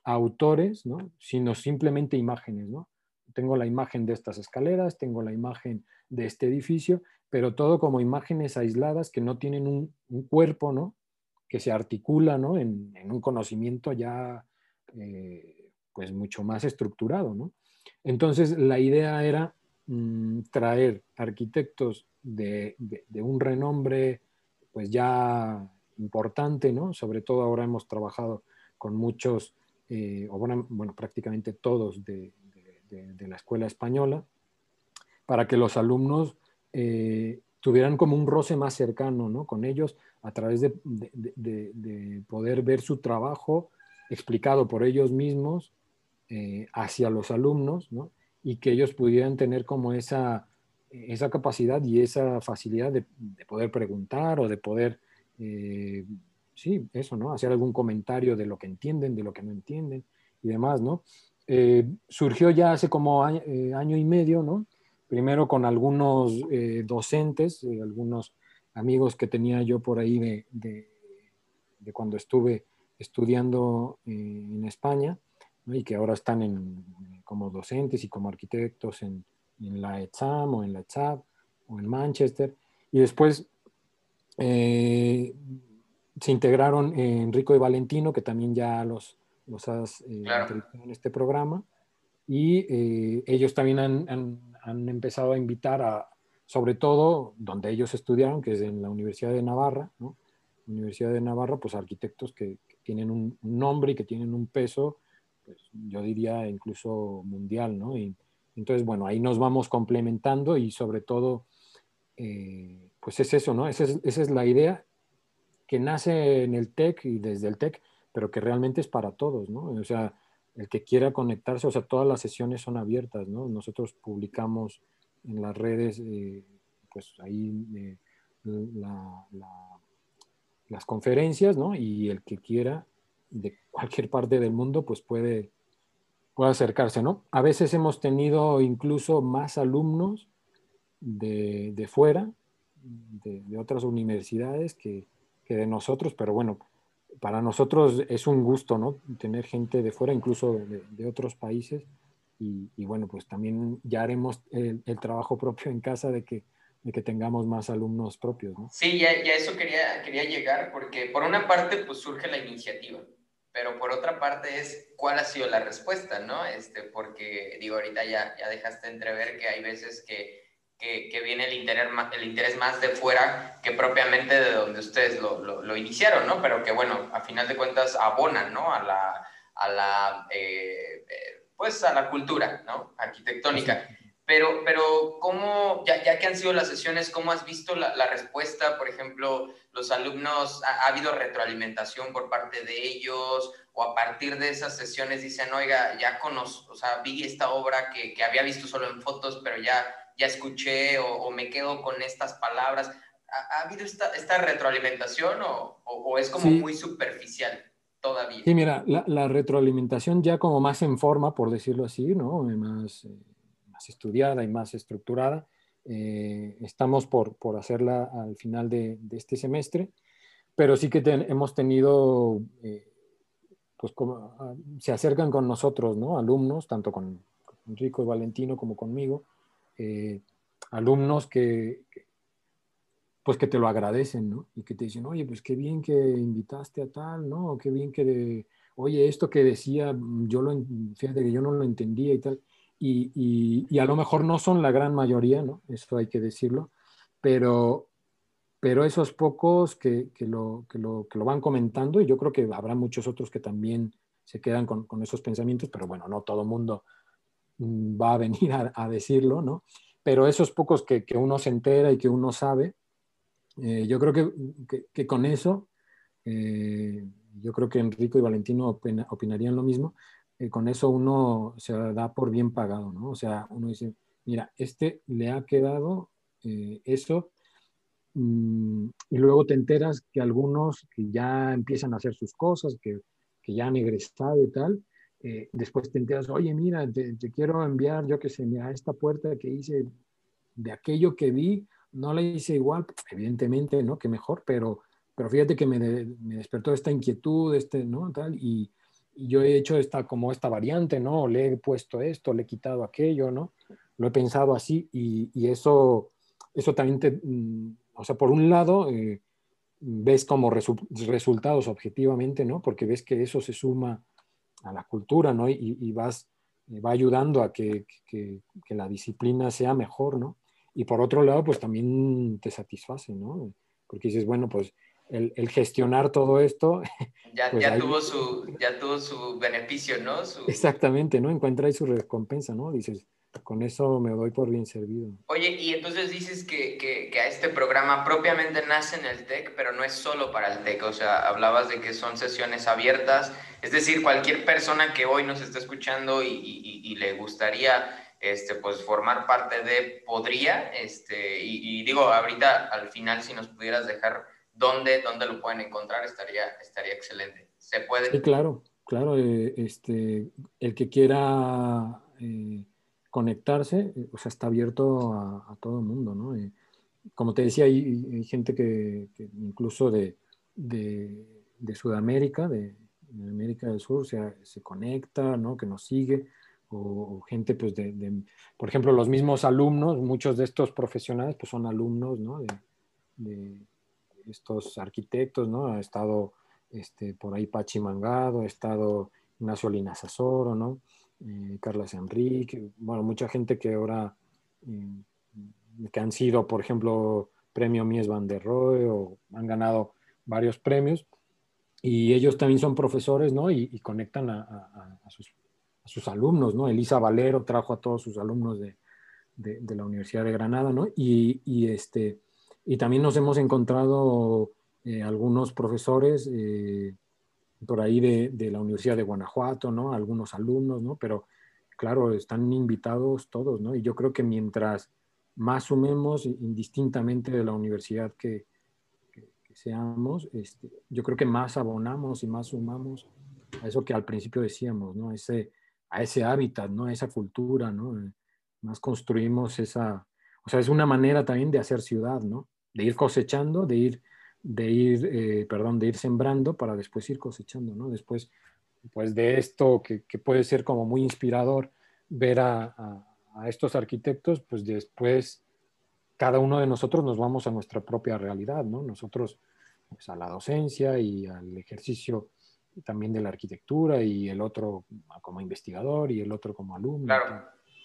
autores, ¿no? sino simplemente imágenes. ¿no? Tengo la imagen de estas escaleras, tengo la imagen de este edificio, pero todo como imágenes aisladas que no tienen un, cuerpo, ¿no? que se articula ¿no? en, un conocimiento ya eh, pues mucho más estructurado. ¿no? Entonces la idea era mm, traer arquitectos de, de, un renombre pues ya importante, ¿no? sobre todo ahora hemos trabajado con muchos eh, o bueno, prácticamente todos de, la escuela española, para que los alumnos eh, tuvieran como un roce más cercano ¿no? con ellos a través de, poder ver su trabajo explicado por ellos mismos eh, hacia los alumnos ¿no? y que ellos pudieran tener como esa, esa capacidad y esa facilidad de, poder preguntar o de poder sí, eso, ¿no? Hacer algún comentario de lo que entienden, de lo que no entienden y demás, ¿no? Eh, surgió ya hace como eh, año, y medio, ¿no? Primero con algunos eh, docentes, algunos amigos que tenía yo por ahí de, de, cuando estuve estudiando en España, y que ahora están en, como docentes y como arquitectos en, en la ETSAM o en la ETSAP o en Manchester. Y después se integraron Enrico y Valentino, que también ya los, los has eh, en este programa, y eh, ellos también han, han, empezado a invitar a, sobre todo donde ellos estudiaron, que es en la Universidad de Navarra, ¿no? Universidad de Navarra, pues arquitectos que, tienen un, nombre y que tienen un peso, pues, yo diría incluso mundial, ¿no? Y entonces, bueno, ahí nos vamos complementando y sobre todo, eh, pues es eso, ¿no? Esa es, esa es la idea que nace en el TEC y desde el TEC, pero que realmente es para todos, ¿no? O sea, el que quiera conectarse, o sea, todas las sesiones son abiertas, ¿no? Nosotros publicamos en las redes, eh, pues ahí eh, las conferencias, ¿no? Y el que quiera de cualquier parte del mundo, pues puede, puede acercarse, ¿no? A veces hemos tenido incluso más alumnos de, de fuera, de, de, otras universidades que, que, de nosotros, pero bueno, para nosotros es un gusto, ¿no? Tener gente de fuera, incluso de, de otros países. Y, y, bueno, pues también ya haremos el, el, trabajo propio en casa de que, de que tengamos más alumnos propios, ¿no? Sí, ya, ya eso quería, quería llegar, porque por una parte, pues surge la iniciativa pero por otra parte es cuál ha sido la respuesta, ¿no? Este, porque digo, ahorita ya, ya dejaste entrever que hay veces que, que, que viene el interés, más, el interés más de fuera que propiamente de donde ustedes lo, lo, lo, iniciaron, ¿no? Pero que bueno, a final de cuentas abonan, ¿no? A la, a la eh, pues a la cultura, ¿no? Arquitectónica. Pero, pero ¿cómo, ya, ya, que han sido las sesiones, cómo has visto la, la respuesta? Por ejemplo, los alumnos, ha, ha, habido retroalimentación por parte de ellos? ¿O a partir de esas sesiones dicen, oiga, ya conozco, o sea, vi esta obra que, que había visto solo en fotos, pero ya, ya escuché o, o me quedo con estas palabras? ¿Ha, ha habido esta, esta retroalimentación o, o, o, es como sí. muy superficial todavía? Sí, mira, la, la, retroalimentación ya como más en forma, por decirlo así, ¿no? Más... Eh estudiada y más estructurada. Eh, estamos por, por, hacerla al final de, de, este semestre, pero sí que ten, hemos tenido, eh, pues como, uh, se acercan con nosotros, ¿no? Alumnos, tanto con, con Enrico y Valentino como conmigo, eh, alumnos que, pues que te lo agradecen, ¿no? Y que te dicen, oye, pues qué bien que invitaste a tal, ¿no? Qué bien que, de, oye, esto que decía, yo lo, fíjate que yo no lo entendía y tal. Y, y, a lo mejor no son la gran mayoría, ¿no? Eso hay que decirlo, pero, pero esos pocos que, que, lo, que, lo, que lo van comentando, y yo creo que habrá muchos otros que también se quedan con, con esos pensamientos, pero bueno, no todo mundo va a venir a, decirlo, ¿no? Pero esos pocos que, que, uno se entera y que uno sabe, eh, yo creo que, que con eso, eh, yo creo que Enrico y Valentino opina, opinarían lo mismo, eh, con eso uno se da por bien pagado, ¿no? O sea, uno dice, mira, este le ha quedado eso, mmm, y luego te enteras que algunos que ya empiezan a hacer sus cosas, que, que ya han egresado y tal, eh, después te enteras, oye, mira, te, te, quiero enviar, yo que sé, mira, esta puerta que hice de aquello que vi, no la hice igual, evidentemente, ¿no? Que mejor, pero, pero fíjate que me, de, me despertó esta inquietud, este, ¿no? Tal, y, yo he hecho esta, como esta variante, ¿no? Le he puesto esto, le he quitado aquello, ¿no? Lo he pensado así y, y eso, eso también te, mm, o sea, por un lado, eh, ves como resu resultados objetivamente, ¿no? Porque ves que eso se suma a la cultura, ¿no? Y, y vas, eh, va ayudando a que, que, que, la disciplina sea mejor, ¿no? Y por otro lado, pues también te satisface, ¿no? Porque dices, bueno, pues el, el, gestionar todo esto. Ya, pues ya, tuvo su, ya tuvo su beneficio, ¿no? Su... Exactamente, ¿no? Encuentra ahí su recompensa, ¿no? Dices, con eso me doy por bien servido. Oye, y entonces dices que, que, que, a este programa propiamente nace en el TEC, pero no es solo para el TEC, o sea, hablabas de que son sesiones abiertas, es decir, cualquier persona que hoy nos está escuchando y, y, y le gustaría este, pues formar parte de, podría, este, y, y digo, ahorita al final si nos pudieras dejar dónde, dónde lo pueden encontrar, estaría, estaría excelente. ¿Se puede? Sí, claro, claro. Eh, este, el que quiera eh, conectarse, eh, o sea, está abierto a, todo el mundo, ¿no? Eh, como te decía, hay, gente que, incluso de, de, Sudamérica, de, América del Sur, se conecta, ¿no? Que nos sigue. O, gente, pues, de, por ejemplo, los mismos alumnos, muchos de estos profesionales, pues son alumnos, ¿no? de, estos arquitectos, ¿no? Ha estado este, por ahí Pachi Mangado, ha estado Ignacio Linaza Soro, ¿no? Eh, Carlos Enrique, bueno, mucha gente que ahora, eh, que han sido, por ejemplo, premio Mies van der Rohe o han ganado varios premios, y ellos también son profesores, ¿no? Y, conectan a, sus, alumnos, ¿no? Elisa Valero trajo a todos sus alumnos de, de, de la Universidad de Granada, ¿no? Y, y este y también nos hemos encontrado eh, algunos profesores eh, por ahí de, de, la Universidad de Guanajuato, ¿no? Algunos alumnos, ¿no? Pero claro, están invitados todos, ¿no? Y yo creo que mientras más sumemos indistintamente de la universidad que, seamos, este, yo creo que más abonamos y más sumamos a eso que al principio decíamos, ¿no? Ese, a ese hábitat, ¿no? A esa cultura, ¿no? Más construimos esa, o sea, es una manera también de hacer ciudad, ¿no? De ir cosechando, de ir, de ir, eh, perdón, de ir sembrando para después ir cosechando, ¿no? Después, pues de esto que, puede ser como muy inspirador ver a, estos arquitectos, pues después cada uno de nosotros nos vamos a nuestra propia realidad, ¿no? Nosotros pues, a la docencia y al ejercicio también de la arquitectura y el otro como investigador y el otro como alumno. Claro.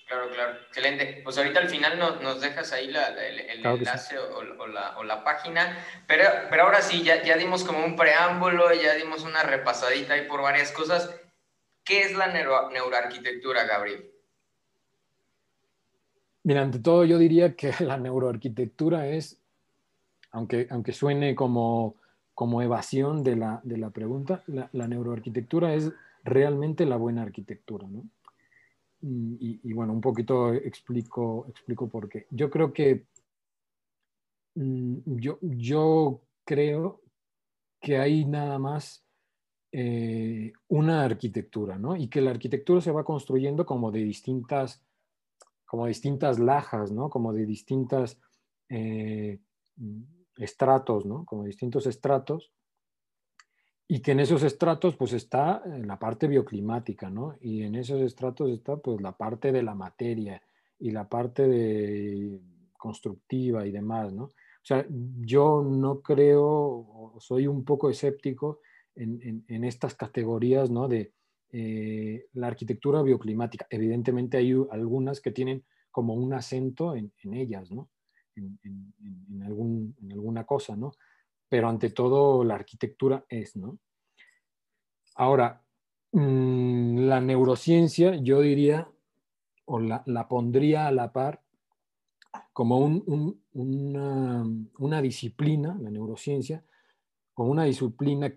Claro, claro, excelente. Pues ahorita al final nos, nos dejas ahí la, el, enlace o, la, o, la, página, pero, pero ahora sí, ya, ya dimos como un preámbulo, ya dimos una repasadita ahí por varias cosas. ¿Qué es la neuro, neuroarquitectura, Gabriel? Mira, ante todo yo diría que la neuroarquitectura es, aunque, aunque suene como, como evasión de la, de la pregunta, la neuroarquitectura es realmente la buena arquitectura, ¿no? Y, bueno, un poquito explico, explico por qué. Yo creo que mm, yo, yo creo que hay nada más eh, una arquitectura, ¿no? Y que la arquitectura se va construyendo como de distintas, como distintas lajas, ¿no? Como de distintas eh, estratos, ¿no? Como distintos estratos y que en esos estratos pues está eh, la parte bioclimática, ¿no? Y en esos estratos está pues la parte de la materia y la parte de constructiva y demás, ¿no? O sea, yo no creo, soy un poco escéptico en, en, estas categorías, ¿no? De eh, la arquitectura bioclimática. Evidentemente hay algunas que tienen como un acento en, en ellas, ¿no? En, algún, en alguna cosa, ¿no? Pero ante todo la arquitectura es, ¿no? Ahora, mm, la neurociencia, yo diría, o la, pondría a la par como una, una, disciplina, la neurociencia, como una disciplina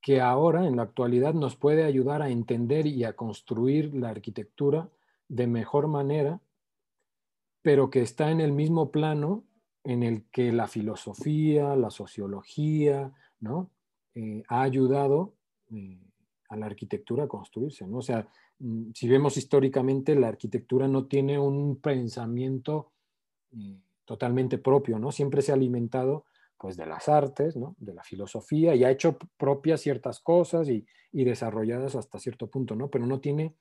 que ahora, en la actualidad, nos puede ayudar a entender y a construir la arquitectura de mejor manera, pero que está en el mismo plano en el que la filosofía, la sociología, ¿no? Eh, ha ayudado eh, a la arquitectura a construirse, ¿no? O sea, mm, si vemos históricamente, la arquitectura no tiene un pensamiento eh, totalmente propio, ¿no? Siempre se ha alimentado pues de las artes, ¿no? de la filosofía y ha hecho propias ciertas cosas y, y, desarrolladas hasta cierto punto, ¿no? Pero no tiene,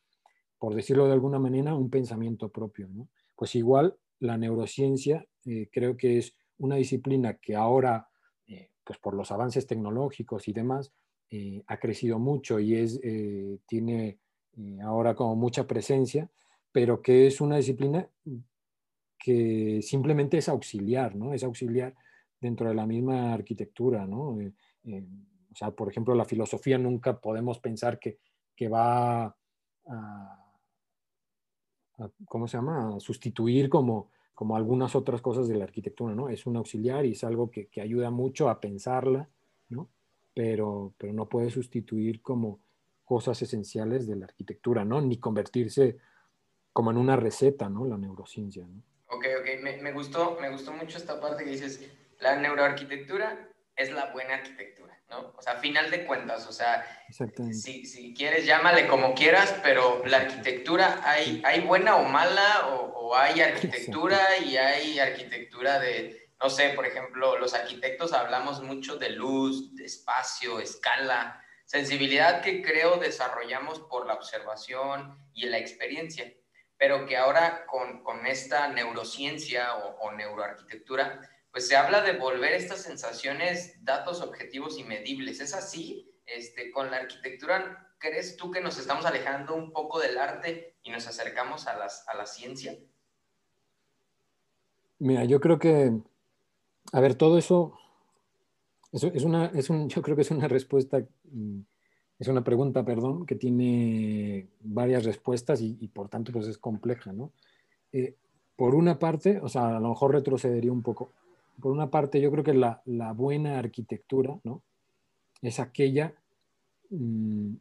por decirlo de alguna manera, un pensamiento propio, ¿no? Pues igual la neurociencia eh, creo que es una disciplina que ahora, eh, pues por los avances tecnológicos y demás, eh, ha crecido mucho y es, tiene ahora como mucha presencia, pero que es una disciplina que simplemente es auxiliar, ¿no? Es auxiliar dentro de la misma arquitectura, ¿no? o sea, por ejemplo, la filosofía nunca podemos pensar que, que va a ¿cómo se llama? A sustituir como, como algunas otras cosas de la arquitectura, ¿no? Es un auxiliar y es algo que, que ayuda mucho a pensarla, ¿no? Pero, pero no puede sustituir como cosas esenciales de la arquitectura, ¿no? Ni convertirse como en una receta, ¿no? La neurociencia, ¿no? Ok, ok, me, me gustó, me gustó mucho esta parte que dices, la neuroarquitectura es la buena arquitectura. ¿No? O sea, a final de cuentas, o sea, si, si, quieres llámale como quieras, pero la arquitectura, ¿hay, hay buena o mala? O, hay arquitectura y hay arquitectura de, no sé, por ejemplo, los arquitectos hablamos mucho de luz, de espacio, escala, sensibilidad que creo desarrollamos por la observación y la experiencia, pero que ahora con, con esta neurociencia o, o neuroarquitectura, pues se habla de volver estas sensaciones, datos objetivos y medibles. ¿Es así? Este, con la arquitectura, ¿crees tú que nos estamos alejando un poco del arte y nos acercamos a, las, a la ciencia? Mira, yo creo que, a ver, todo eso, es una, es un, yo creo que es una respuesta, mm, es una pregunta, perdón, que tiene varias respuestas y, por tanto pues es compleja, ¿no? Eh, por una parte, o sea, a lo mejor retrocedería un poco por una parte, yo creo que la, buena arquitectura, ¿no? Es aquella, mm,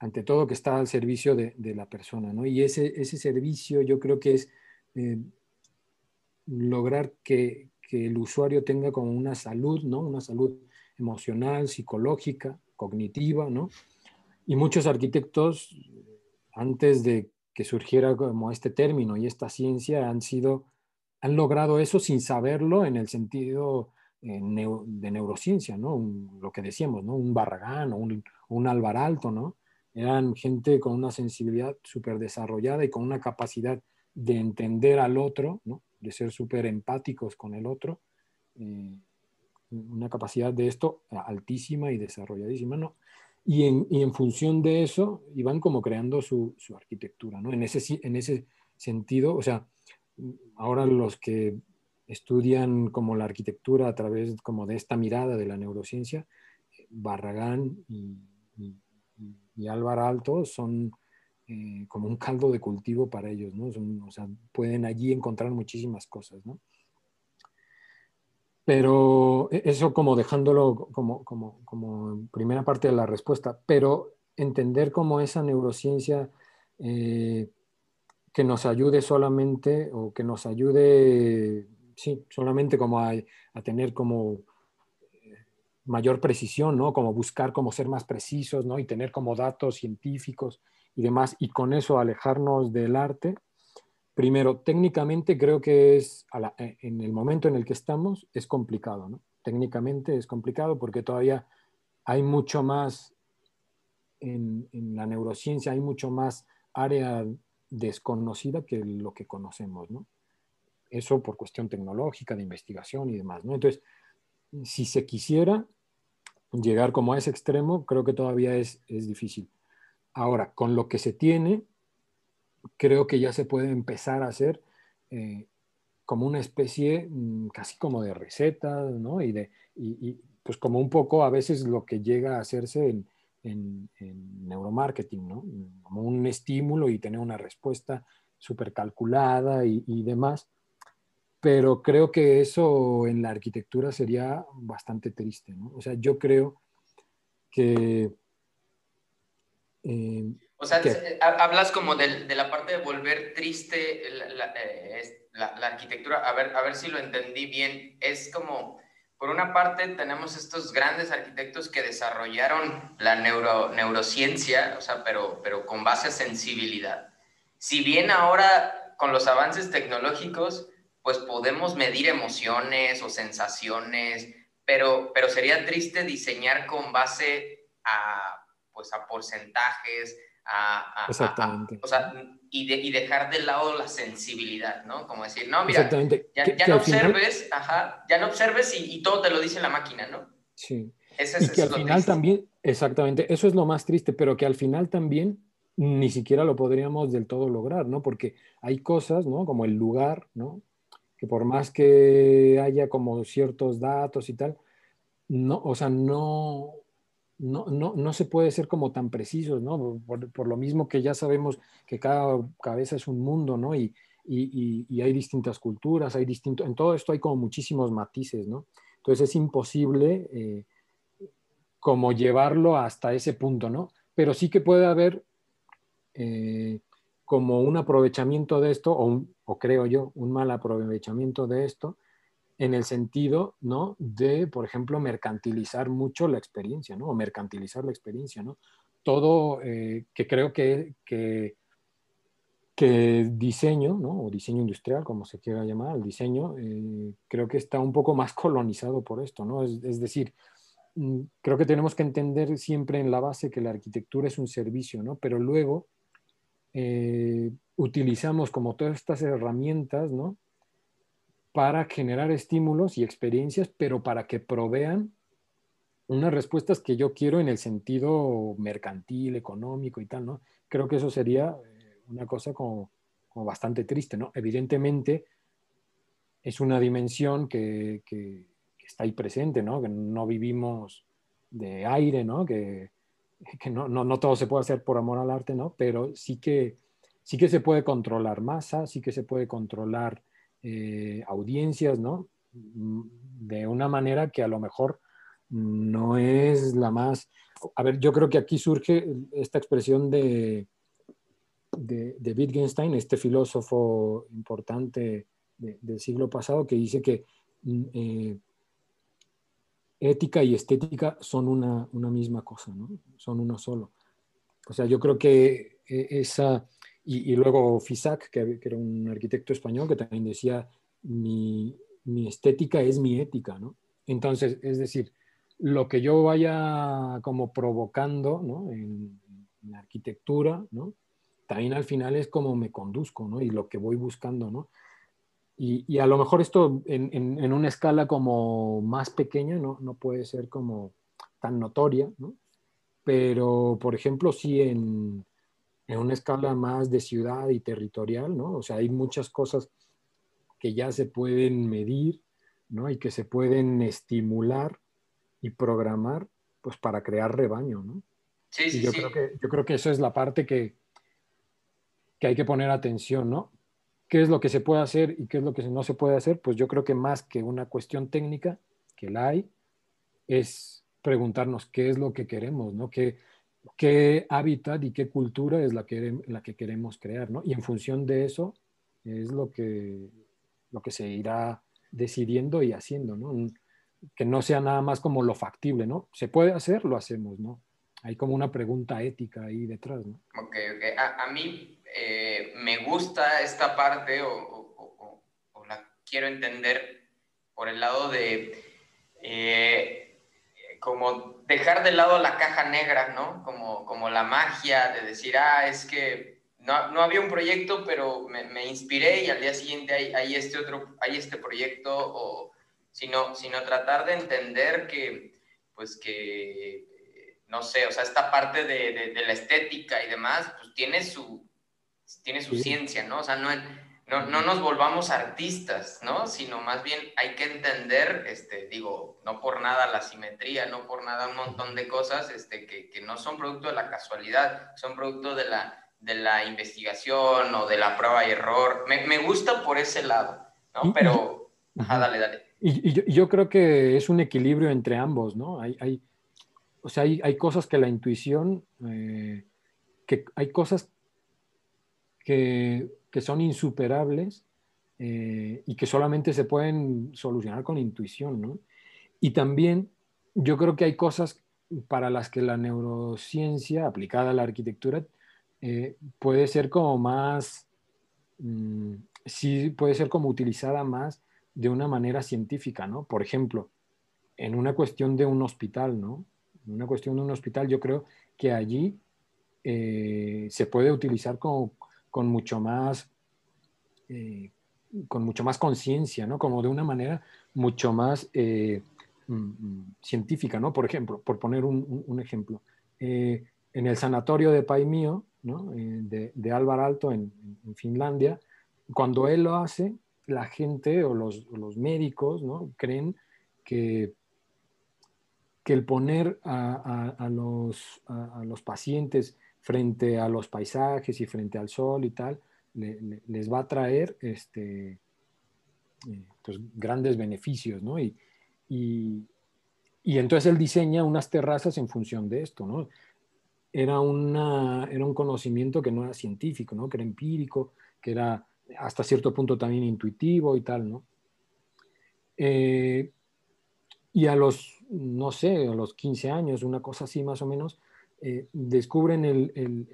ante todo, que está al servicio de, la persona, ¿no? Y ese, ese, servicio yo creo que es eh, lograr que, el usuario tenga como una salud, ¿no? Una salud emocional, psicológica, cognitiva, ¿no? Y muchos arquitectos, antes de que surgiera como este término y esta ciencia han sido, han logrado eso sin saberlo en el sentido eh, de neurociencia, ¿no? lo que decíamos, ¿no? Un Barragán o un, un Alvaralto, ¿no? Eran gente con una sensibilidad súper desarrollada y con una capacidad de entender al otro, ¿no? De ser súper empáticos con el otro. Eh, una capacidad de esto altísima y desarrolladísima, ¿no? Y en, función de eso iban como creando su, su, arquitectura, ¿no? En ese, en ese sentido, o sea, ahora los que estudian como la arquitectura a través como de esta mirada de la neurociencia, Barragán y, y, Álvaro Alto son eh, como un caldo de cultivo para ellos, ¿no? o sea, pueden allí encontrar muchísimas cosas, ¿no? Pero e, eso como dejándolo como, como, como primera parte de la respuesta, pero entender cómo esa neurociencia eh, que nos ayude solamente o que nos ayude, sí, solamente como a, a tener como eh, mayor precisión, ¿no? Como buscar como ser más precisos, ¿no? Y tener como datos científicos y demás, y con eso alejarnos del arte, Primero, técnicamente creo que es, eh, en el momento en el que estamos, es complicado, ¿no? Técnicamente es complicado porque todavía hay mucho más en, la neurociencia, hay mucho más área desconocida que lo que conocemos, ¿no? Eso por cuestión tecnológica, de investigación y demás, ¿no? Entonces, si se quisiera llegar como a ese extremo, creo que todavía es, es difícil. Ahora, con lo que se tiene, creo que ya se puede empezar a hacer eh, como una especie mm, casi como de receta, ¿no? Y, de, y, pues como un poco a veces lo que llega a hacerse en, en, neuromarketing, ¿no? Como un estímulo y tener una respuesta súper calculada y, y, demás. Pero creo que eso en la arquitectura sería bastante triste, ¿no? O sea, yo creo que... Eh, o sea, eh, hablas como de, de, la parte de volver triste la, eh, la, la, arquitectura. A ver, a ver si lo entendí bien. Es como, por una parte, tenemos estos grandes arquitectos que desarrollaron la neuro, neurociencia, o sea, pero, pero con base a sensibilidad. Si bien ahora, con los avances tecnológicos, pues podemos medir emociones o sensaciones, pero, pero sería triste diseñar con base a, pues, a porcentajes, Exactamente. o sea, y, y, dejar de lado la sensibilidad, ¿no? Como decir, no, mira, ya, ya no observes, ajá, ya no observes y, y, todo te lo dice la máquina, ¿no? Sí. y que al final también, exactamente, eso es lo más triste, pero que al final también ni siquiera lo podríamos del todo lograr, ¿no? Porque hay cosas, ¿no? Como el lugar, ¿no? Que por más que haya como ciertos datos y tal, no, o sea, no, no, no, no, se puede ser como tan precisos, ¿no? Por, lo mismo que ya sabemos que cada cabeza es un mundo, ¿no? Y, y, y, hay distintas culturas, hay distintos, en todo esto hay como muchísimos matices, ¿no? Entonces es imposible eh, como llevarlo hasta ese punto, ¿no? Pero sí que puede haber eh, como un aprovechamiento de esto, o, o creo yo, un mal aprovechamiento de esto, en el sentido, ¿no? De, por ejemplo, mercantilizar mucho la experiencia, ¿no? O mercantilizar la experiencia, ¿no? Todo eh, que creo que, que, diseño, ¿no? O diseño industrial, como se quiera llamar, el diseño, eh, creo que está un poco más colonizado por esto, ¿no? Es, decir, mm, creo que tenemos que entender siempre en la base que la arquitectura es un servicio, ¿no? Pero luego eh, utilizamos como todas estas herramientas, ¿no? Para generar estímulos y experiencias, pero para que provean unas respuestas que yo quiero en el sentido mercantil, económico y tal, ¿no? Creo que eso sería eh, una cosa como, bastante triste, ¿no? Evidentemente es una dimensión que, está ahí presente, ¿no? Que no vivimos de aire, ¿no? Que, no, todo se puede hacer por amor al arte, ¿no? Pero sí que, sí que se puede controlar masa, sí que se puede controlar eh, audiencias, ¿no? Mm, de una manera que a lo mejor no es la más... A ver, yo creo que aquí surge esta expresión de, de, Wittgenstein, este filósofo importante del siglo pasado, que dice que mm, eh, ética y estética son una, una, misma cosa, ¿no? Son uno solo. O sea, yo creo que eh, esa y, luego Fisac, que, era un arquitecto español, que también decía, mi, mi estética es mi ética, ¿no? Entonces, es decir, lo que yo vaya como provocando ¿no? en, la arquitectura, ¿no? también al final es como me conduzco ¿no? y lo que voy buscando. ¿no? Y, y a lo mejor esto en, en, en, una escala como más pequeña no, no puede ser como tan notoria, ¿no? pero por ejemplo sí en, en una escala más de ciudad y territorial, ¿no? O sea, hay muchas cosas que ya se pueden medir, ¿no? Y que se pueden estimular y programar, pues para crear rebaño, ¿no? Sí, sí, yo sí. Creo que, yo creo que eso es la parte que, que hay que poner atención, ¿no? ¿Qué es lo que se puede hacer y qué es lo que no se puede hacer? Pues yo creo que más que una cuestión técnica, que la hay, es preguntarnos qué es lo que queremos, ¿no? ¿Qué, qué hábitat y qué cultura es la que, la que queremos crear, ¿no? Y en función de eso es lo que, lo que se irá decidiendo y haciendo, ¿no? Que no sea nada más como lo factible, ¿no? Se puede hacer, lo hacemos, ¿no? Hay como una pregunta ética ahí detrás, ¿no? Ok, ok. A, a mí eh, me gusta esta parte o, o, o, la quiero entender por el lado de eh, como dejar de lado la caja negra, ¿no? Como, como la magia de decir, ah, es que no, no había un proyecto, pero me, me, inspiré y al día siguiente hay, hay, este otro, hay este proyecto, o, sino, sino tratar de entender que, pues que, no sé, o sea, esta parte de, de, de la estética y demás, pues tiene su, tiene su sí. ciencia, ¿no? O sea, no, no, no, nos volvamos artistas, ¿no? Sino más bien hay que entender, este, digo, no por nada la simetría, no por nada un montón de cosas este, que, que no son producto de la casualidad, son producto de la, de la investigación o de la prueba y error. Me, me gusta por ese lado, ¿no? Pero, ajá, dale, dale. Y, y yo, yo, creo que es un equilibrio entre ambos, ¿no? Hay, hay o sea, hay, hay, cosas que la intuición, eh, que hay cosas que, que son insuperables eh, y que solamente se pueden solucionar con intuición, ¿no? Y también yo creo que hay cosas para las que la neurociencia aplicada a la arquitectura eh, puede ser como más, mmm, sí puede ser como utilizada más de una manera científica, ¿no? Por ejemplo, en una cuestión de un hospital, ¿no? En una cuestión de un hospital, yo creo que allí eh, se puede utilizar como, con mucho más, eh, con mucho más conciencia, ¿no? Como de una manera mucho más eh, mm, científica, ¿no? Por ejemplo, por poner un, ejemplo, en el sanatorio de Paimio, ¿no? de, de Álvar Alto en, Finlandia, cuando él lo hace, la gente o los, médicos ¿no? creen que, que, el poner a los, a, los, pacientes frente a los paisajes y frente al sol y tal, le, le, les va a traer este, eh, pues, grandes beneficios. ¿no? Y, y, y, entonces él diseña unas terrazas en función de esto. ¿no? Era, una, era un conocimiento que no era científico, ¿no? que era empírico, que era hasta cierto punto también intuitivo y tal, ¿no? Eh, y a los, no sé, a los 15 años, una cosa así más o menos, eh, descubren el, el,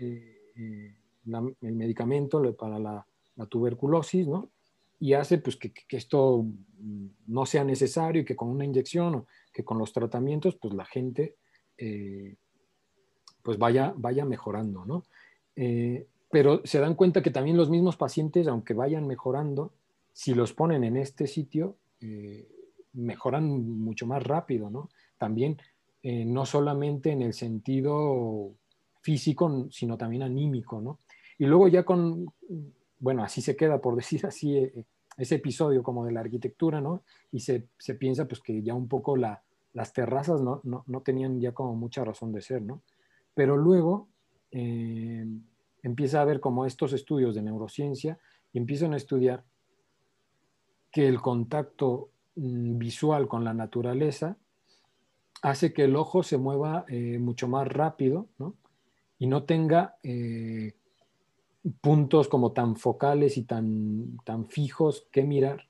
eh, la, el, medicamento para la, tuberculosis, ¿no? Y hace pues que, que, esto no sea necesario y que con una inyección o que con los tratamientos, pues la gente eh, pues vaya, vaya mejorando, ¿no? pero se dan cuenta que también los mismos pacientes, aunque vayan mejorando, si los ponen en este sitio, eh, mejoran mucho más rápido, ¿no? También eh, no solamente en el sentido físico, sino también anímico, ¿no? Y luego ya con, bueno, así se queda, por decir así, eh, ese episodio como de la arquitectura, ¿no? Y se, se piensa pues que ya un poco la, las terrazas no, no, no, tenían ya como mucha razón de ser, ¿no? Pero luego eh, empieza a haber como estos estudios de neurociencia y empiezan a estudiar que el contacto mm, visual con la naturaleza hace que el ojo se mueva eh, mucho más rápido ¿no? y no tenga eh, puntos como tan focales y tan, tan fijos que mirar.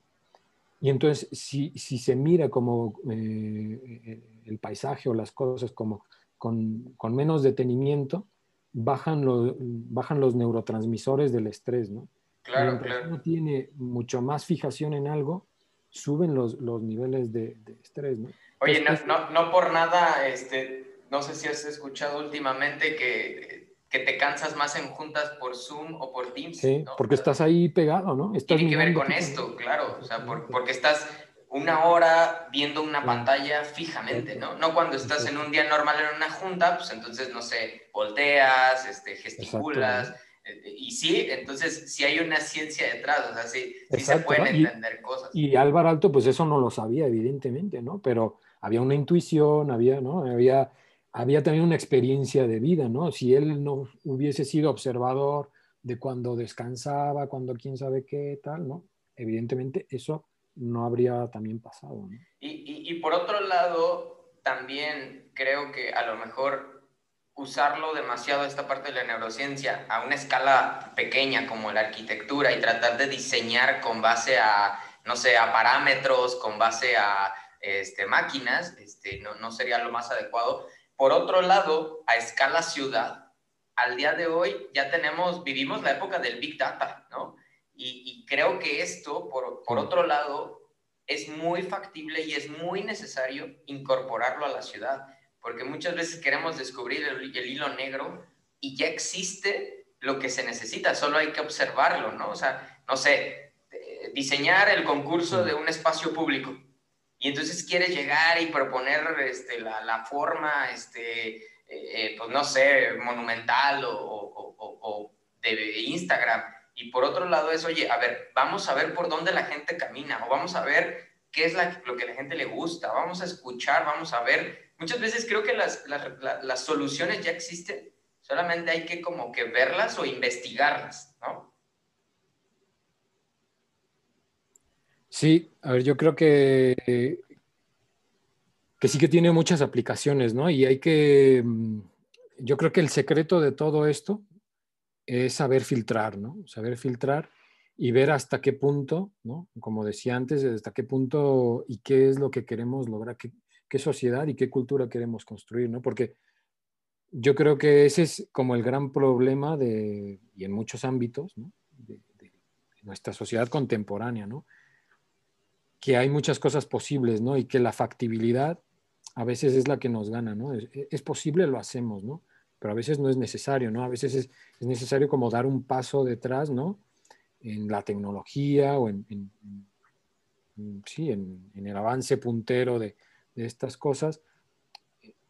Y entonces, si, si se mira como eh, el paisaje o las cosas como con, con menos detenimiento, bajan, los, bajan los neurotransmisores del estrés, ¿no? Claro, Mientras claro. uno tiene mucho más fijación en algo, suben los, los niveles de, de estrés, ¿no? Oye, no, no, no por nada, este, no sé si has escuchado últimamente que, que te cansas más en juntas por Zoom o por Teams. Sí, ¿no? porque estás ahí pegado, ¿no? Estás Tiene que ver con esto, claro, o sea, por- porque estás una hora viendo una pantalla fijamente, ¿no? No cuando estás en un día normal en una junta, pues entonces, no sé, volteas, este, gesticulas, eh, y sí, entonces sí hay una ciencia detrás, o sea, sí, sí se pueden ¿no? Y- entender cosas. Y Álvaro Alto, pues eso no lo sabía, evidentemente, ¿no? Pero había una intuición, había, ¿no? Había, había también una experiencia de vida, ¿no? Si él no hubiese sido observador de cuando descansaba, cuando quién sabe qué, tal, ¿no? Evidentemente eso no habría también pasado. Y, y- y por otro lado, también creo que a lo mejor usarlo demasiado esta parte de la neurociencia a una escala pequeña como la arquitectura y tratar de diseñar con base a, no sé, a parámetros, con base a este, máquinas, este, no, no sería lo más adecuado. Por otro lado, a escala ciudad, al día de hoy ya tenemos, vivimos la época del Big Data, ¿no? Y, y creo que esto, por, por otro lado, es muy factible y es muy necesario incorporarlo a la ciudad, porque muchas veces queremos descubrir el, el hilo negro y ya existe lo que se necesita, solo hay que observarlo, ¿no? O sea, no sé, eh, diseñar el concurso de un espacio público y entonces quieres llegar y proponer este, la, la forma, este, eh, eh, pues no sé, monumental o, o- o- o de Instagram. Y por otro lado es, oye, a ver, vamos a ver por dónde la gente camina o vamos a ver qué es la- lo que la gente le gusta, vamos a escuchar, vamos a ver. Muchas veces creo que las, las- la- las soluciones ya existen, solamente hay que como que verlas o investigarlas, ¿no? Sí, a ver, yo creo que, que sí que tiene muchas aplicaciones, ¿no? Y hay que, mm, yo creo que el secreto de todo esto es saber filtrar, ¿no? Saber filtrar y ver hasta qué punto, ¿no? Como decía antes, hasta qué punto y qué es lo que queremos lograr, qué, qué sociedad y qué cultura queremos construir, ¿no? Porque yo creo que ese es como el gran problema de, y en muchos ámbitos, ¿no? de, de nuestra sociedad contemporánea, ¿no? Que hay muchas cosas posibles, ¿no? Y que la factibilidad a veces es la que nos gana, ¿no? Es, es posible, lo hacemos, ¿no? Pero a veces no es necesario, ¿no? A veces es, es necesario como dar un paso detrás, ¿no? En la tecnología o en, en- en- sí, en, en el avance puntero de, de estas cosas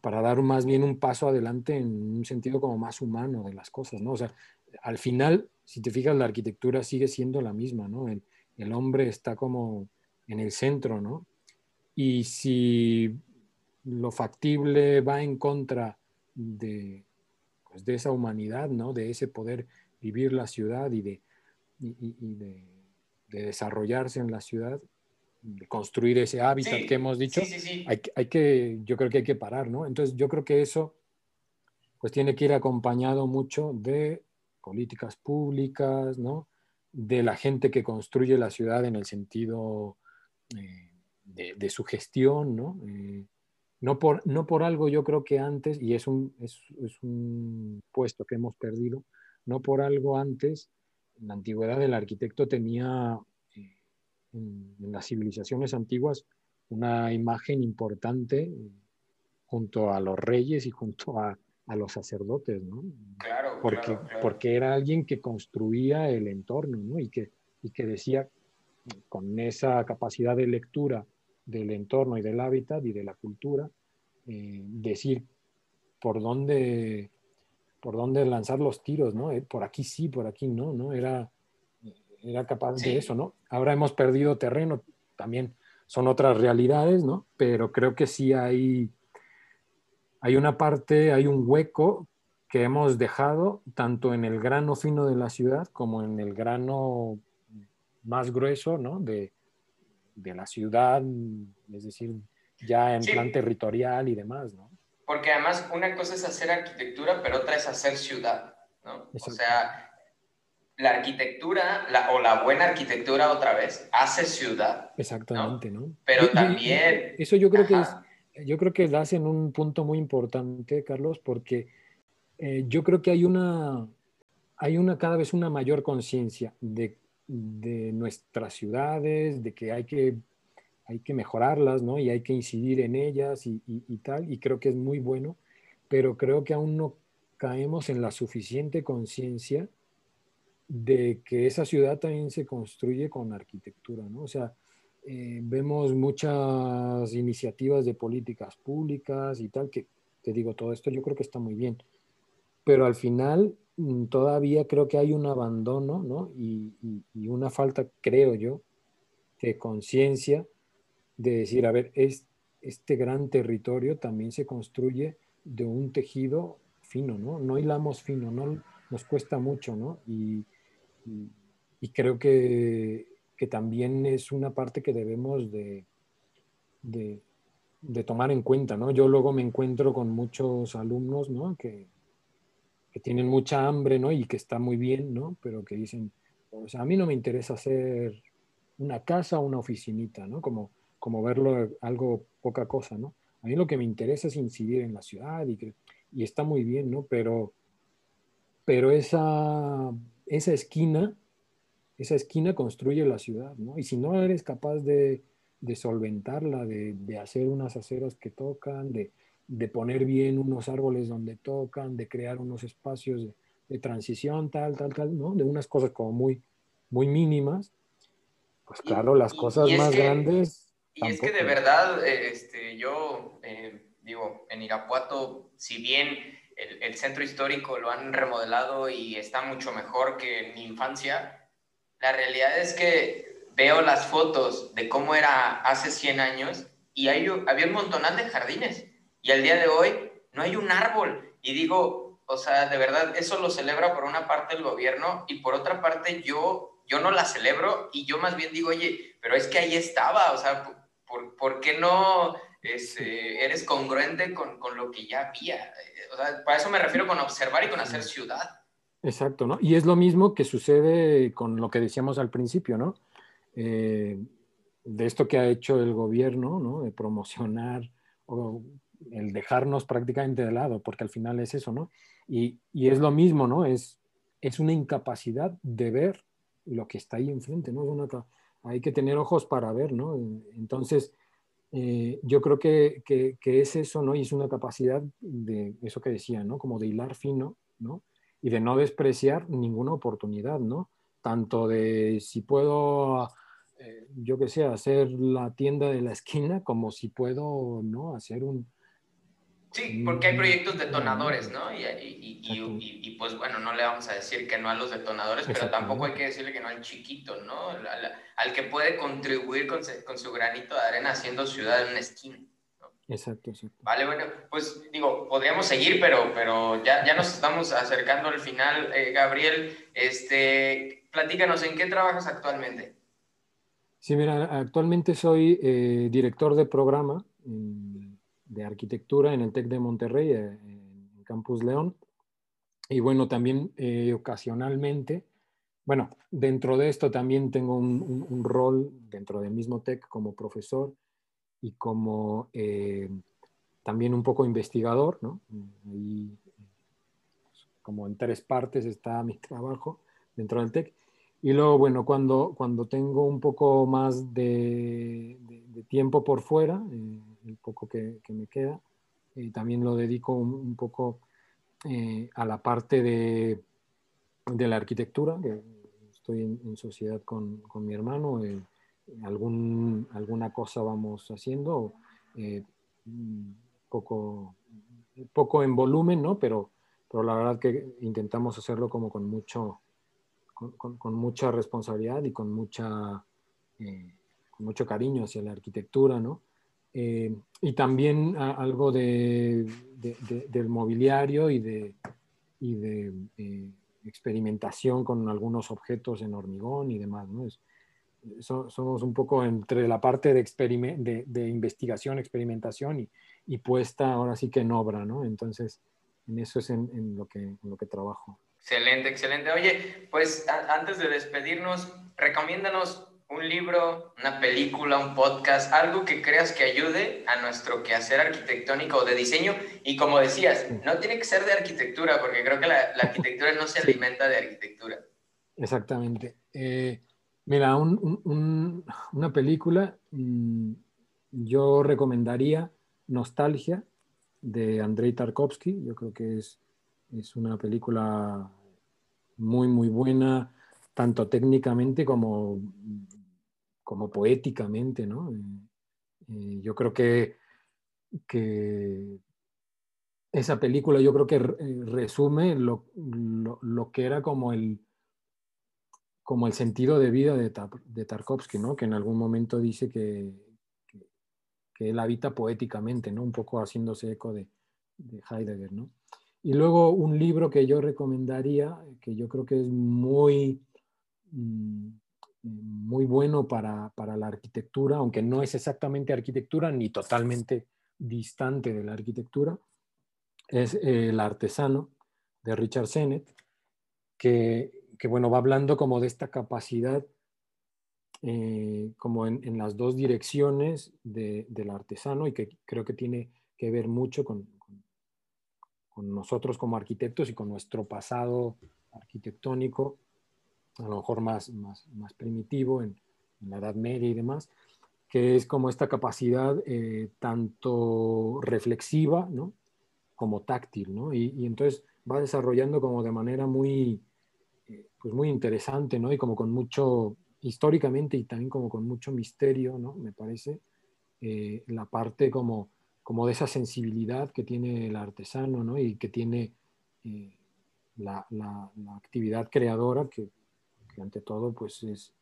para dar más bien un paso adelante en un sentido como más humano de las cosas, ¿no? O sea, al final, si te fijas, la arquitectura sigue siendo la misma, ¿no? El, el hombre está como en el centro, ¿no? Y si lo factible va en contra de, pues, de esa humanidad, ¿no? De ese poder vivir la ciudad y de, y, y- de, de desarrollarse en la ciudad, de construir ese hábitat Sí, que hemos dicho, Sí, sí, hay, hay que, yo creo que hay que parar, ¿no? Entonces yo creo que eso pues tiene que ir acompañado mucho de políticas públicas, ¿no? De la gente que construye la ciudad en el sentido eh, de, de su gestión, ¿no? Eh, no, por, no por algo yo creo que antes, y es un, es, es un puesto que hemos perdido, no por algo antes, en la antigüedad el arquitecto tenía eh, en, en las civilizaciones antiguas una imagen importante junto a los reyes y junto a, a los sacerdotes, ¿no? Claro, Porque, claro, claro. porque era alguien que construía el entorno, ¿no? Y que, y que decía, con esa capacidad de lectura del entorno y del hábitat y de la cultura, eh, decir por dónde, por dónde lanzar los tiros, ¿no? Eh, Por aquí sí, por aquí no, ¿no? Era, era capaz Sí. de eso, ¿no? Ahora hemos perdido terreno, también son otras realidades, ¿no? Pero creo que sí hay, hay una parte, hay un hueco que hemos dejado tanto en el grano fino de la ciudad como en el grano más grueso, ¿no? De, de la ciudad, es decir, ya en Sí. plan territorial y demás, ¿no? Porque además una cosa es hacer arquitectura, pero otra es hacer ciudad, ¿no? O Exacto. sea, la arquitectura, la, o la buena arquitectura otra vez, hace ciudad, Exactamente, ¿no? Pero Y- también- eso yo creo que es, Ajá. yo creo que das en un punto muy importante, Carlos, porque Eh, yo creo que hay una, hay una cada vez una mayor conciencia de, de, nuestras ciudades, de que hay que, hay que mejorarlas, ¿no? Y hay que incidir en ellas y, y tal, y creo que es muy bueno, pero creo que aún no caemos en la suficiente conciencia de que esa ciudad también se construye con arquitectura, ¿no? O sea, eh, vemos muchas iniciativas de políticas públicas y tal, que te digo, todo esto yo creo que está muy bien, pero al final todavía creo que hay un abandono, ¿no? Y, una falta, creo yo, de conciencia de decir, a ver, es, este gran territorio también se construye de un tejido fino, ¿no? No hilamos fino, no nos cuesta mucho, ¿no? Y, y, creo que, que, también es una parte que debemos de, de, de, tomar en cuenta, ¿no? Yo luego me encuentro con muchos alumnos, ¿no? Que, que tienen mucha hambre, ¿no? Y que está muy bien, ¿no? Pero que dicen, o sea, a mí no me interesa hacer una casa o una oficinita, ¿no? Como, como verlo algo poca cosa, ¿no? A mí lo que me interesa es incidir en la ciudad y, que, y está muy bien, ¿no? Pero, pero esa esa esquina, esa esquina construye la ciudad, ¿no? Y si no eres capaz de, solventarla, de, hacer unas aceras que tocan, de, poner bien unos árboles donde tocan, de crear unos espacios de, transición, tal, tal, tal, ¿no? De unas cosas como muy, muy mínimas, pues claro, las cosas más grandes. Y es que de verdad, este, yo eh, digo, en Irapuato, si bien el, centro histórico lo han remodelado y está mucho mejor que en mi infancia. La realidad es que veo las fotos de cómo era hace 100 años y hay, había un montonal de jardines y al día de hoy no hay un árbol. Y digo, o sea, de verdad, eso lo celebra por una parte el gobierno y por otra parte yo, yo no la celebro y yo más bien digo, oye, pero es que ahí estaba, o sea, ¿por, por qué no este, eres congruente con, con, lo que ya había? O sea, para eso me refiero con observar y con hacer ciudad. Exacto, ¿no? Y es lo mismo que sucede con lo que decíamos al principio, ¿no? Eh, de esto que ha hecho el gobierno, ¿no? De promocionar o el dejarnos prácticamente de lado, porque al final es eso, ¿no? Y, y, es lo mismo, ¿no? Es, es una incapacidad de ver lo que está ahí enfrente, ¿no? hay que tener ojos para ver, ¿no? Entonces, eh, yo creo que, que, es eso, ¿no? Y es una capacidad de eso que decía, ¿no? Como de hilar fino, ¿no? Y de no despreciar ninguna oportunidad, ¿no? Tanto de si puedo, eh, yo que sé, hacer la tienda de la esquina, como si puedo, ¿no? Hacer un, Sí, porque hay proyectos detonadores, ¿no? Y, y, y, y, pues bueno, no le vamos a decir que no a los detonadores, pero tampoco hay que decirle que no al chiquito, ¿no? Al, que puede contribuir con, con, su granito de arena haciendo ciudad en una esquina. Exacto, exacto. Vale, bueno, pues digo, podríamos seguir, pero, pero ya, ya nos estamos acercando al final. Eh, Gabriel, este, platícanos, ¿en qué trabajas actualmente? Sí, mira, actualmente soy eh, director de programa en de arquitectura en el TEC de Monterrey, eh, en Campus León. Y bueno, también eh, ocasionalmente, bueno, dentro de esto también tengo un, rol dentro del mismo TEC como profesor y como eh, también un poco investigador, ¿no? Ahí, como en tres partes está mi trabajo dentro del TEC. Y luego, bueno, cuando, cuando tengo un poco más de, tiempo por fuera, el poco que, me queda. y también lo dedico un, poco eh, a la parte de, de, la arquitectura, que estoy en, sociedad con, con, mi hermano. Eh, algún, alguna cosa vamos haciendo, eh, poco, poco en volumen, ¿no? Pero, pero la verdad que intentamos hacerlo como con mucho, con, mucha responsabilidad y con mucha mucho cariño hacia la arquitectura, ¿no? Eh, y también algo de, del mobiliario y de, y de eh, experimentación con algunos objetos en hormigón y demás. ¿no? somos un poco entre la parte de, de investigación, experimentación y, y, puesta ahora sí que en obra. ¿no? Entonces, en eso es en, lo, que, en lo que trabajo. Excelente, excelente. Oye, pues antes de despedirnos, recomiéndanos un libro, una película, un podcast, algo que creas que ayude a nuestro quehacer arquitectónico o de diseño. Y como decías, no tiene que ser de arquitectura, porque creo que la, arquitectura no se alimenta de arquitectura. Exactamente. Eh, mira, una película, mm, yo recomendaría Nostalgia de Andrei Tarkovsky. Yo creo que es, es una película muy, muy buena, tanto técnicamente como como poéticamente, ¿no? Eh, eh, yo creo que, esa película yo creo que eh, resume lo, que era como el, como el sentido de vida de, Tarkovsky, ¿no? Que en algún momento dice que, que, él habita poéticamente, ¿no? Un poco haciéndose eco de, de Heidegger, ¿no? Y luego un libro que yo recomendaría, que yo creo que es muy, mm, muy bueno para, la arquitectura, aunque no es exactamente arquitectura ni totalmente distante de la arquitectura, es El artesano de Richard Sennett, que, bueno, va hablando como de esta capacidad, eh, como en, las dos direcciones del artesano y que creo que tiene que ver mucho con, con nosotros como arquitectos y con nuestro pasado arquitectónico a lo mejor más, más, más primitivo en, la Edad Media y demás, que es como esta capacidad eh, tanto reflexiva ¿no? como táctil, ¿no? Y, entonces va desarrollando como de manera muy, eh, pues muy interesante, ¿no? Y como con mucho, históricamente y también como con mucho misterio, ¿no? Me parece, eh, la parte como, como de esa sensibilidad que tiene el artesano, ¿no? Y que tiene la, la, la, actividad creadora que que ante todo pues es,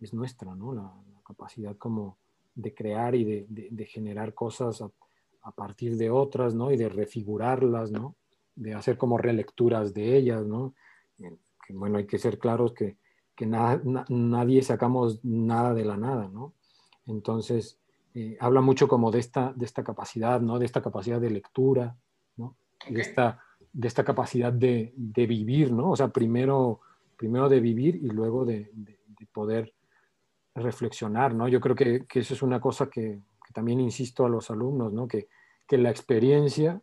es nuestra, ¿no? La, capacidad como de crear y de, de, generar cosas a, a, partir de otras, ¿no? Y de refigurarlas, ¿no? De hacer como relecturas de ellas, ¿no? Que, bueno, hay que ser claros que, que nadie sacamos nada de la nada, ¿no? Entonces, eh, habla mucho como de esta, de esta capacidad, ¿no? De esta capacidad de lectura, ¿no? De, esta, de esta capacidad de, de vivir, ¿no? O sea, primero primero de vivir y luego de, poder reflexionar, ¿no? Yo creo que, eso es una cosa que, también insisto a los alumnos, ¿no? Que, la experiencia,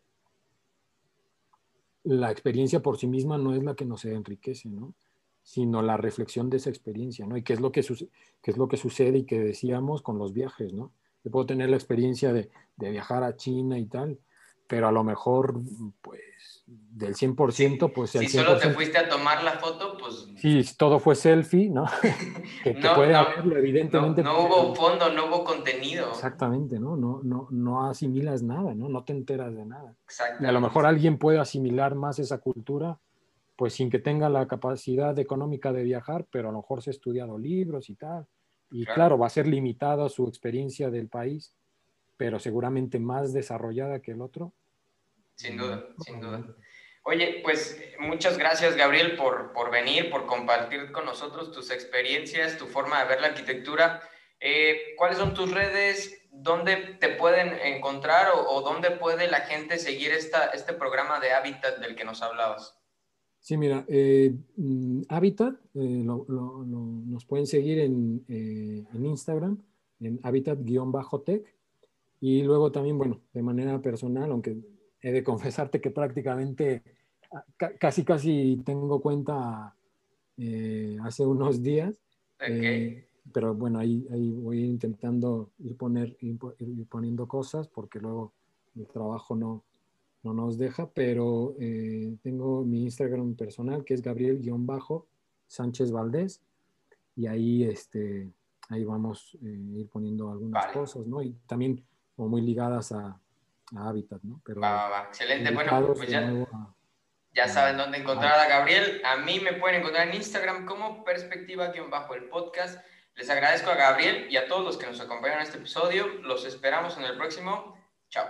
la experiencia por sí misma no es la que nos enriquece, ¿no? Sino la reflexión de esa experiencia, ¿no? Y qué es lo que, qué es lo que sucede y que decíamos con los viajes, ¿no? Yo puedo tener la experiencia de, de viajar a China y tal, pero a lo mejor, pues, del 100%, pues el Si solo te fuiste a tomar la foto, pues... Sí, todo fue selfie, ¿no? que, no, puede haberlo, evidentemente. No, hubo fondo, no hubo contenido. Exactamente, ¿no? No, no, no asimilas nada, ¿no? No te enteras de nada. Y a lo mejor alguien puede asimilar más esa cultura, pues sin que tenga la capacidad económica de viajar, pero a lo mejor se ha estudiado libros y tal. Y claro va a ser limitado su experiencia del país, pero seguramente más desarrollada que el otro sin duda, sin duda. Oye, pues muchas gracias Gabriel por, por venir, por compartir con nosotros tus experiencias, tu forma de ver la arquitectura. Eh, ¿Cuáles son tus redes? ¿Dónde te pueden encontrar o, dónde puede la gente seguir esta, este programa de Habitat del que nos hablabas? Sí, mira, eh, mm, Habitat eh, nos pueden seguir en, en Instagram, en Habitat-tech. Y luego también, bueno, de manera personal, aunque he de confesarte que prácticamente ah, casi casi tengo cuenta eh, hace unos días. Eh, pero bueno, ahí, ahí voy intentando ir, poner, ir, poniendo cosas porque luego el trabajo no, no nos deja, pero eh, tengo mi Instagram personal que es Gabriel-Sánchez Valdés y ahí, este, ahí vamos a ir poniendo algunas cosas, ¿no? Y también como muy ligadas a, Hábitat, ¿no? Pero va, va, Excelente. Bueno, pues ya, ya saben dónde encontrar a Gabriel. A mí me pueden encontrar en Instagram como perspectiva-bajo el podcast. Les agradezco a Gabriel y a todos los que nos acompañaron en este episodio. Los esperamos en el próximo. Chao.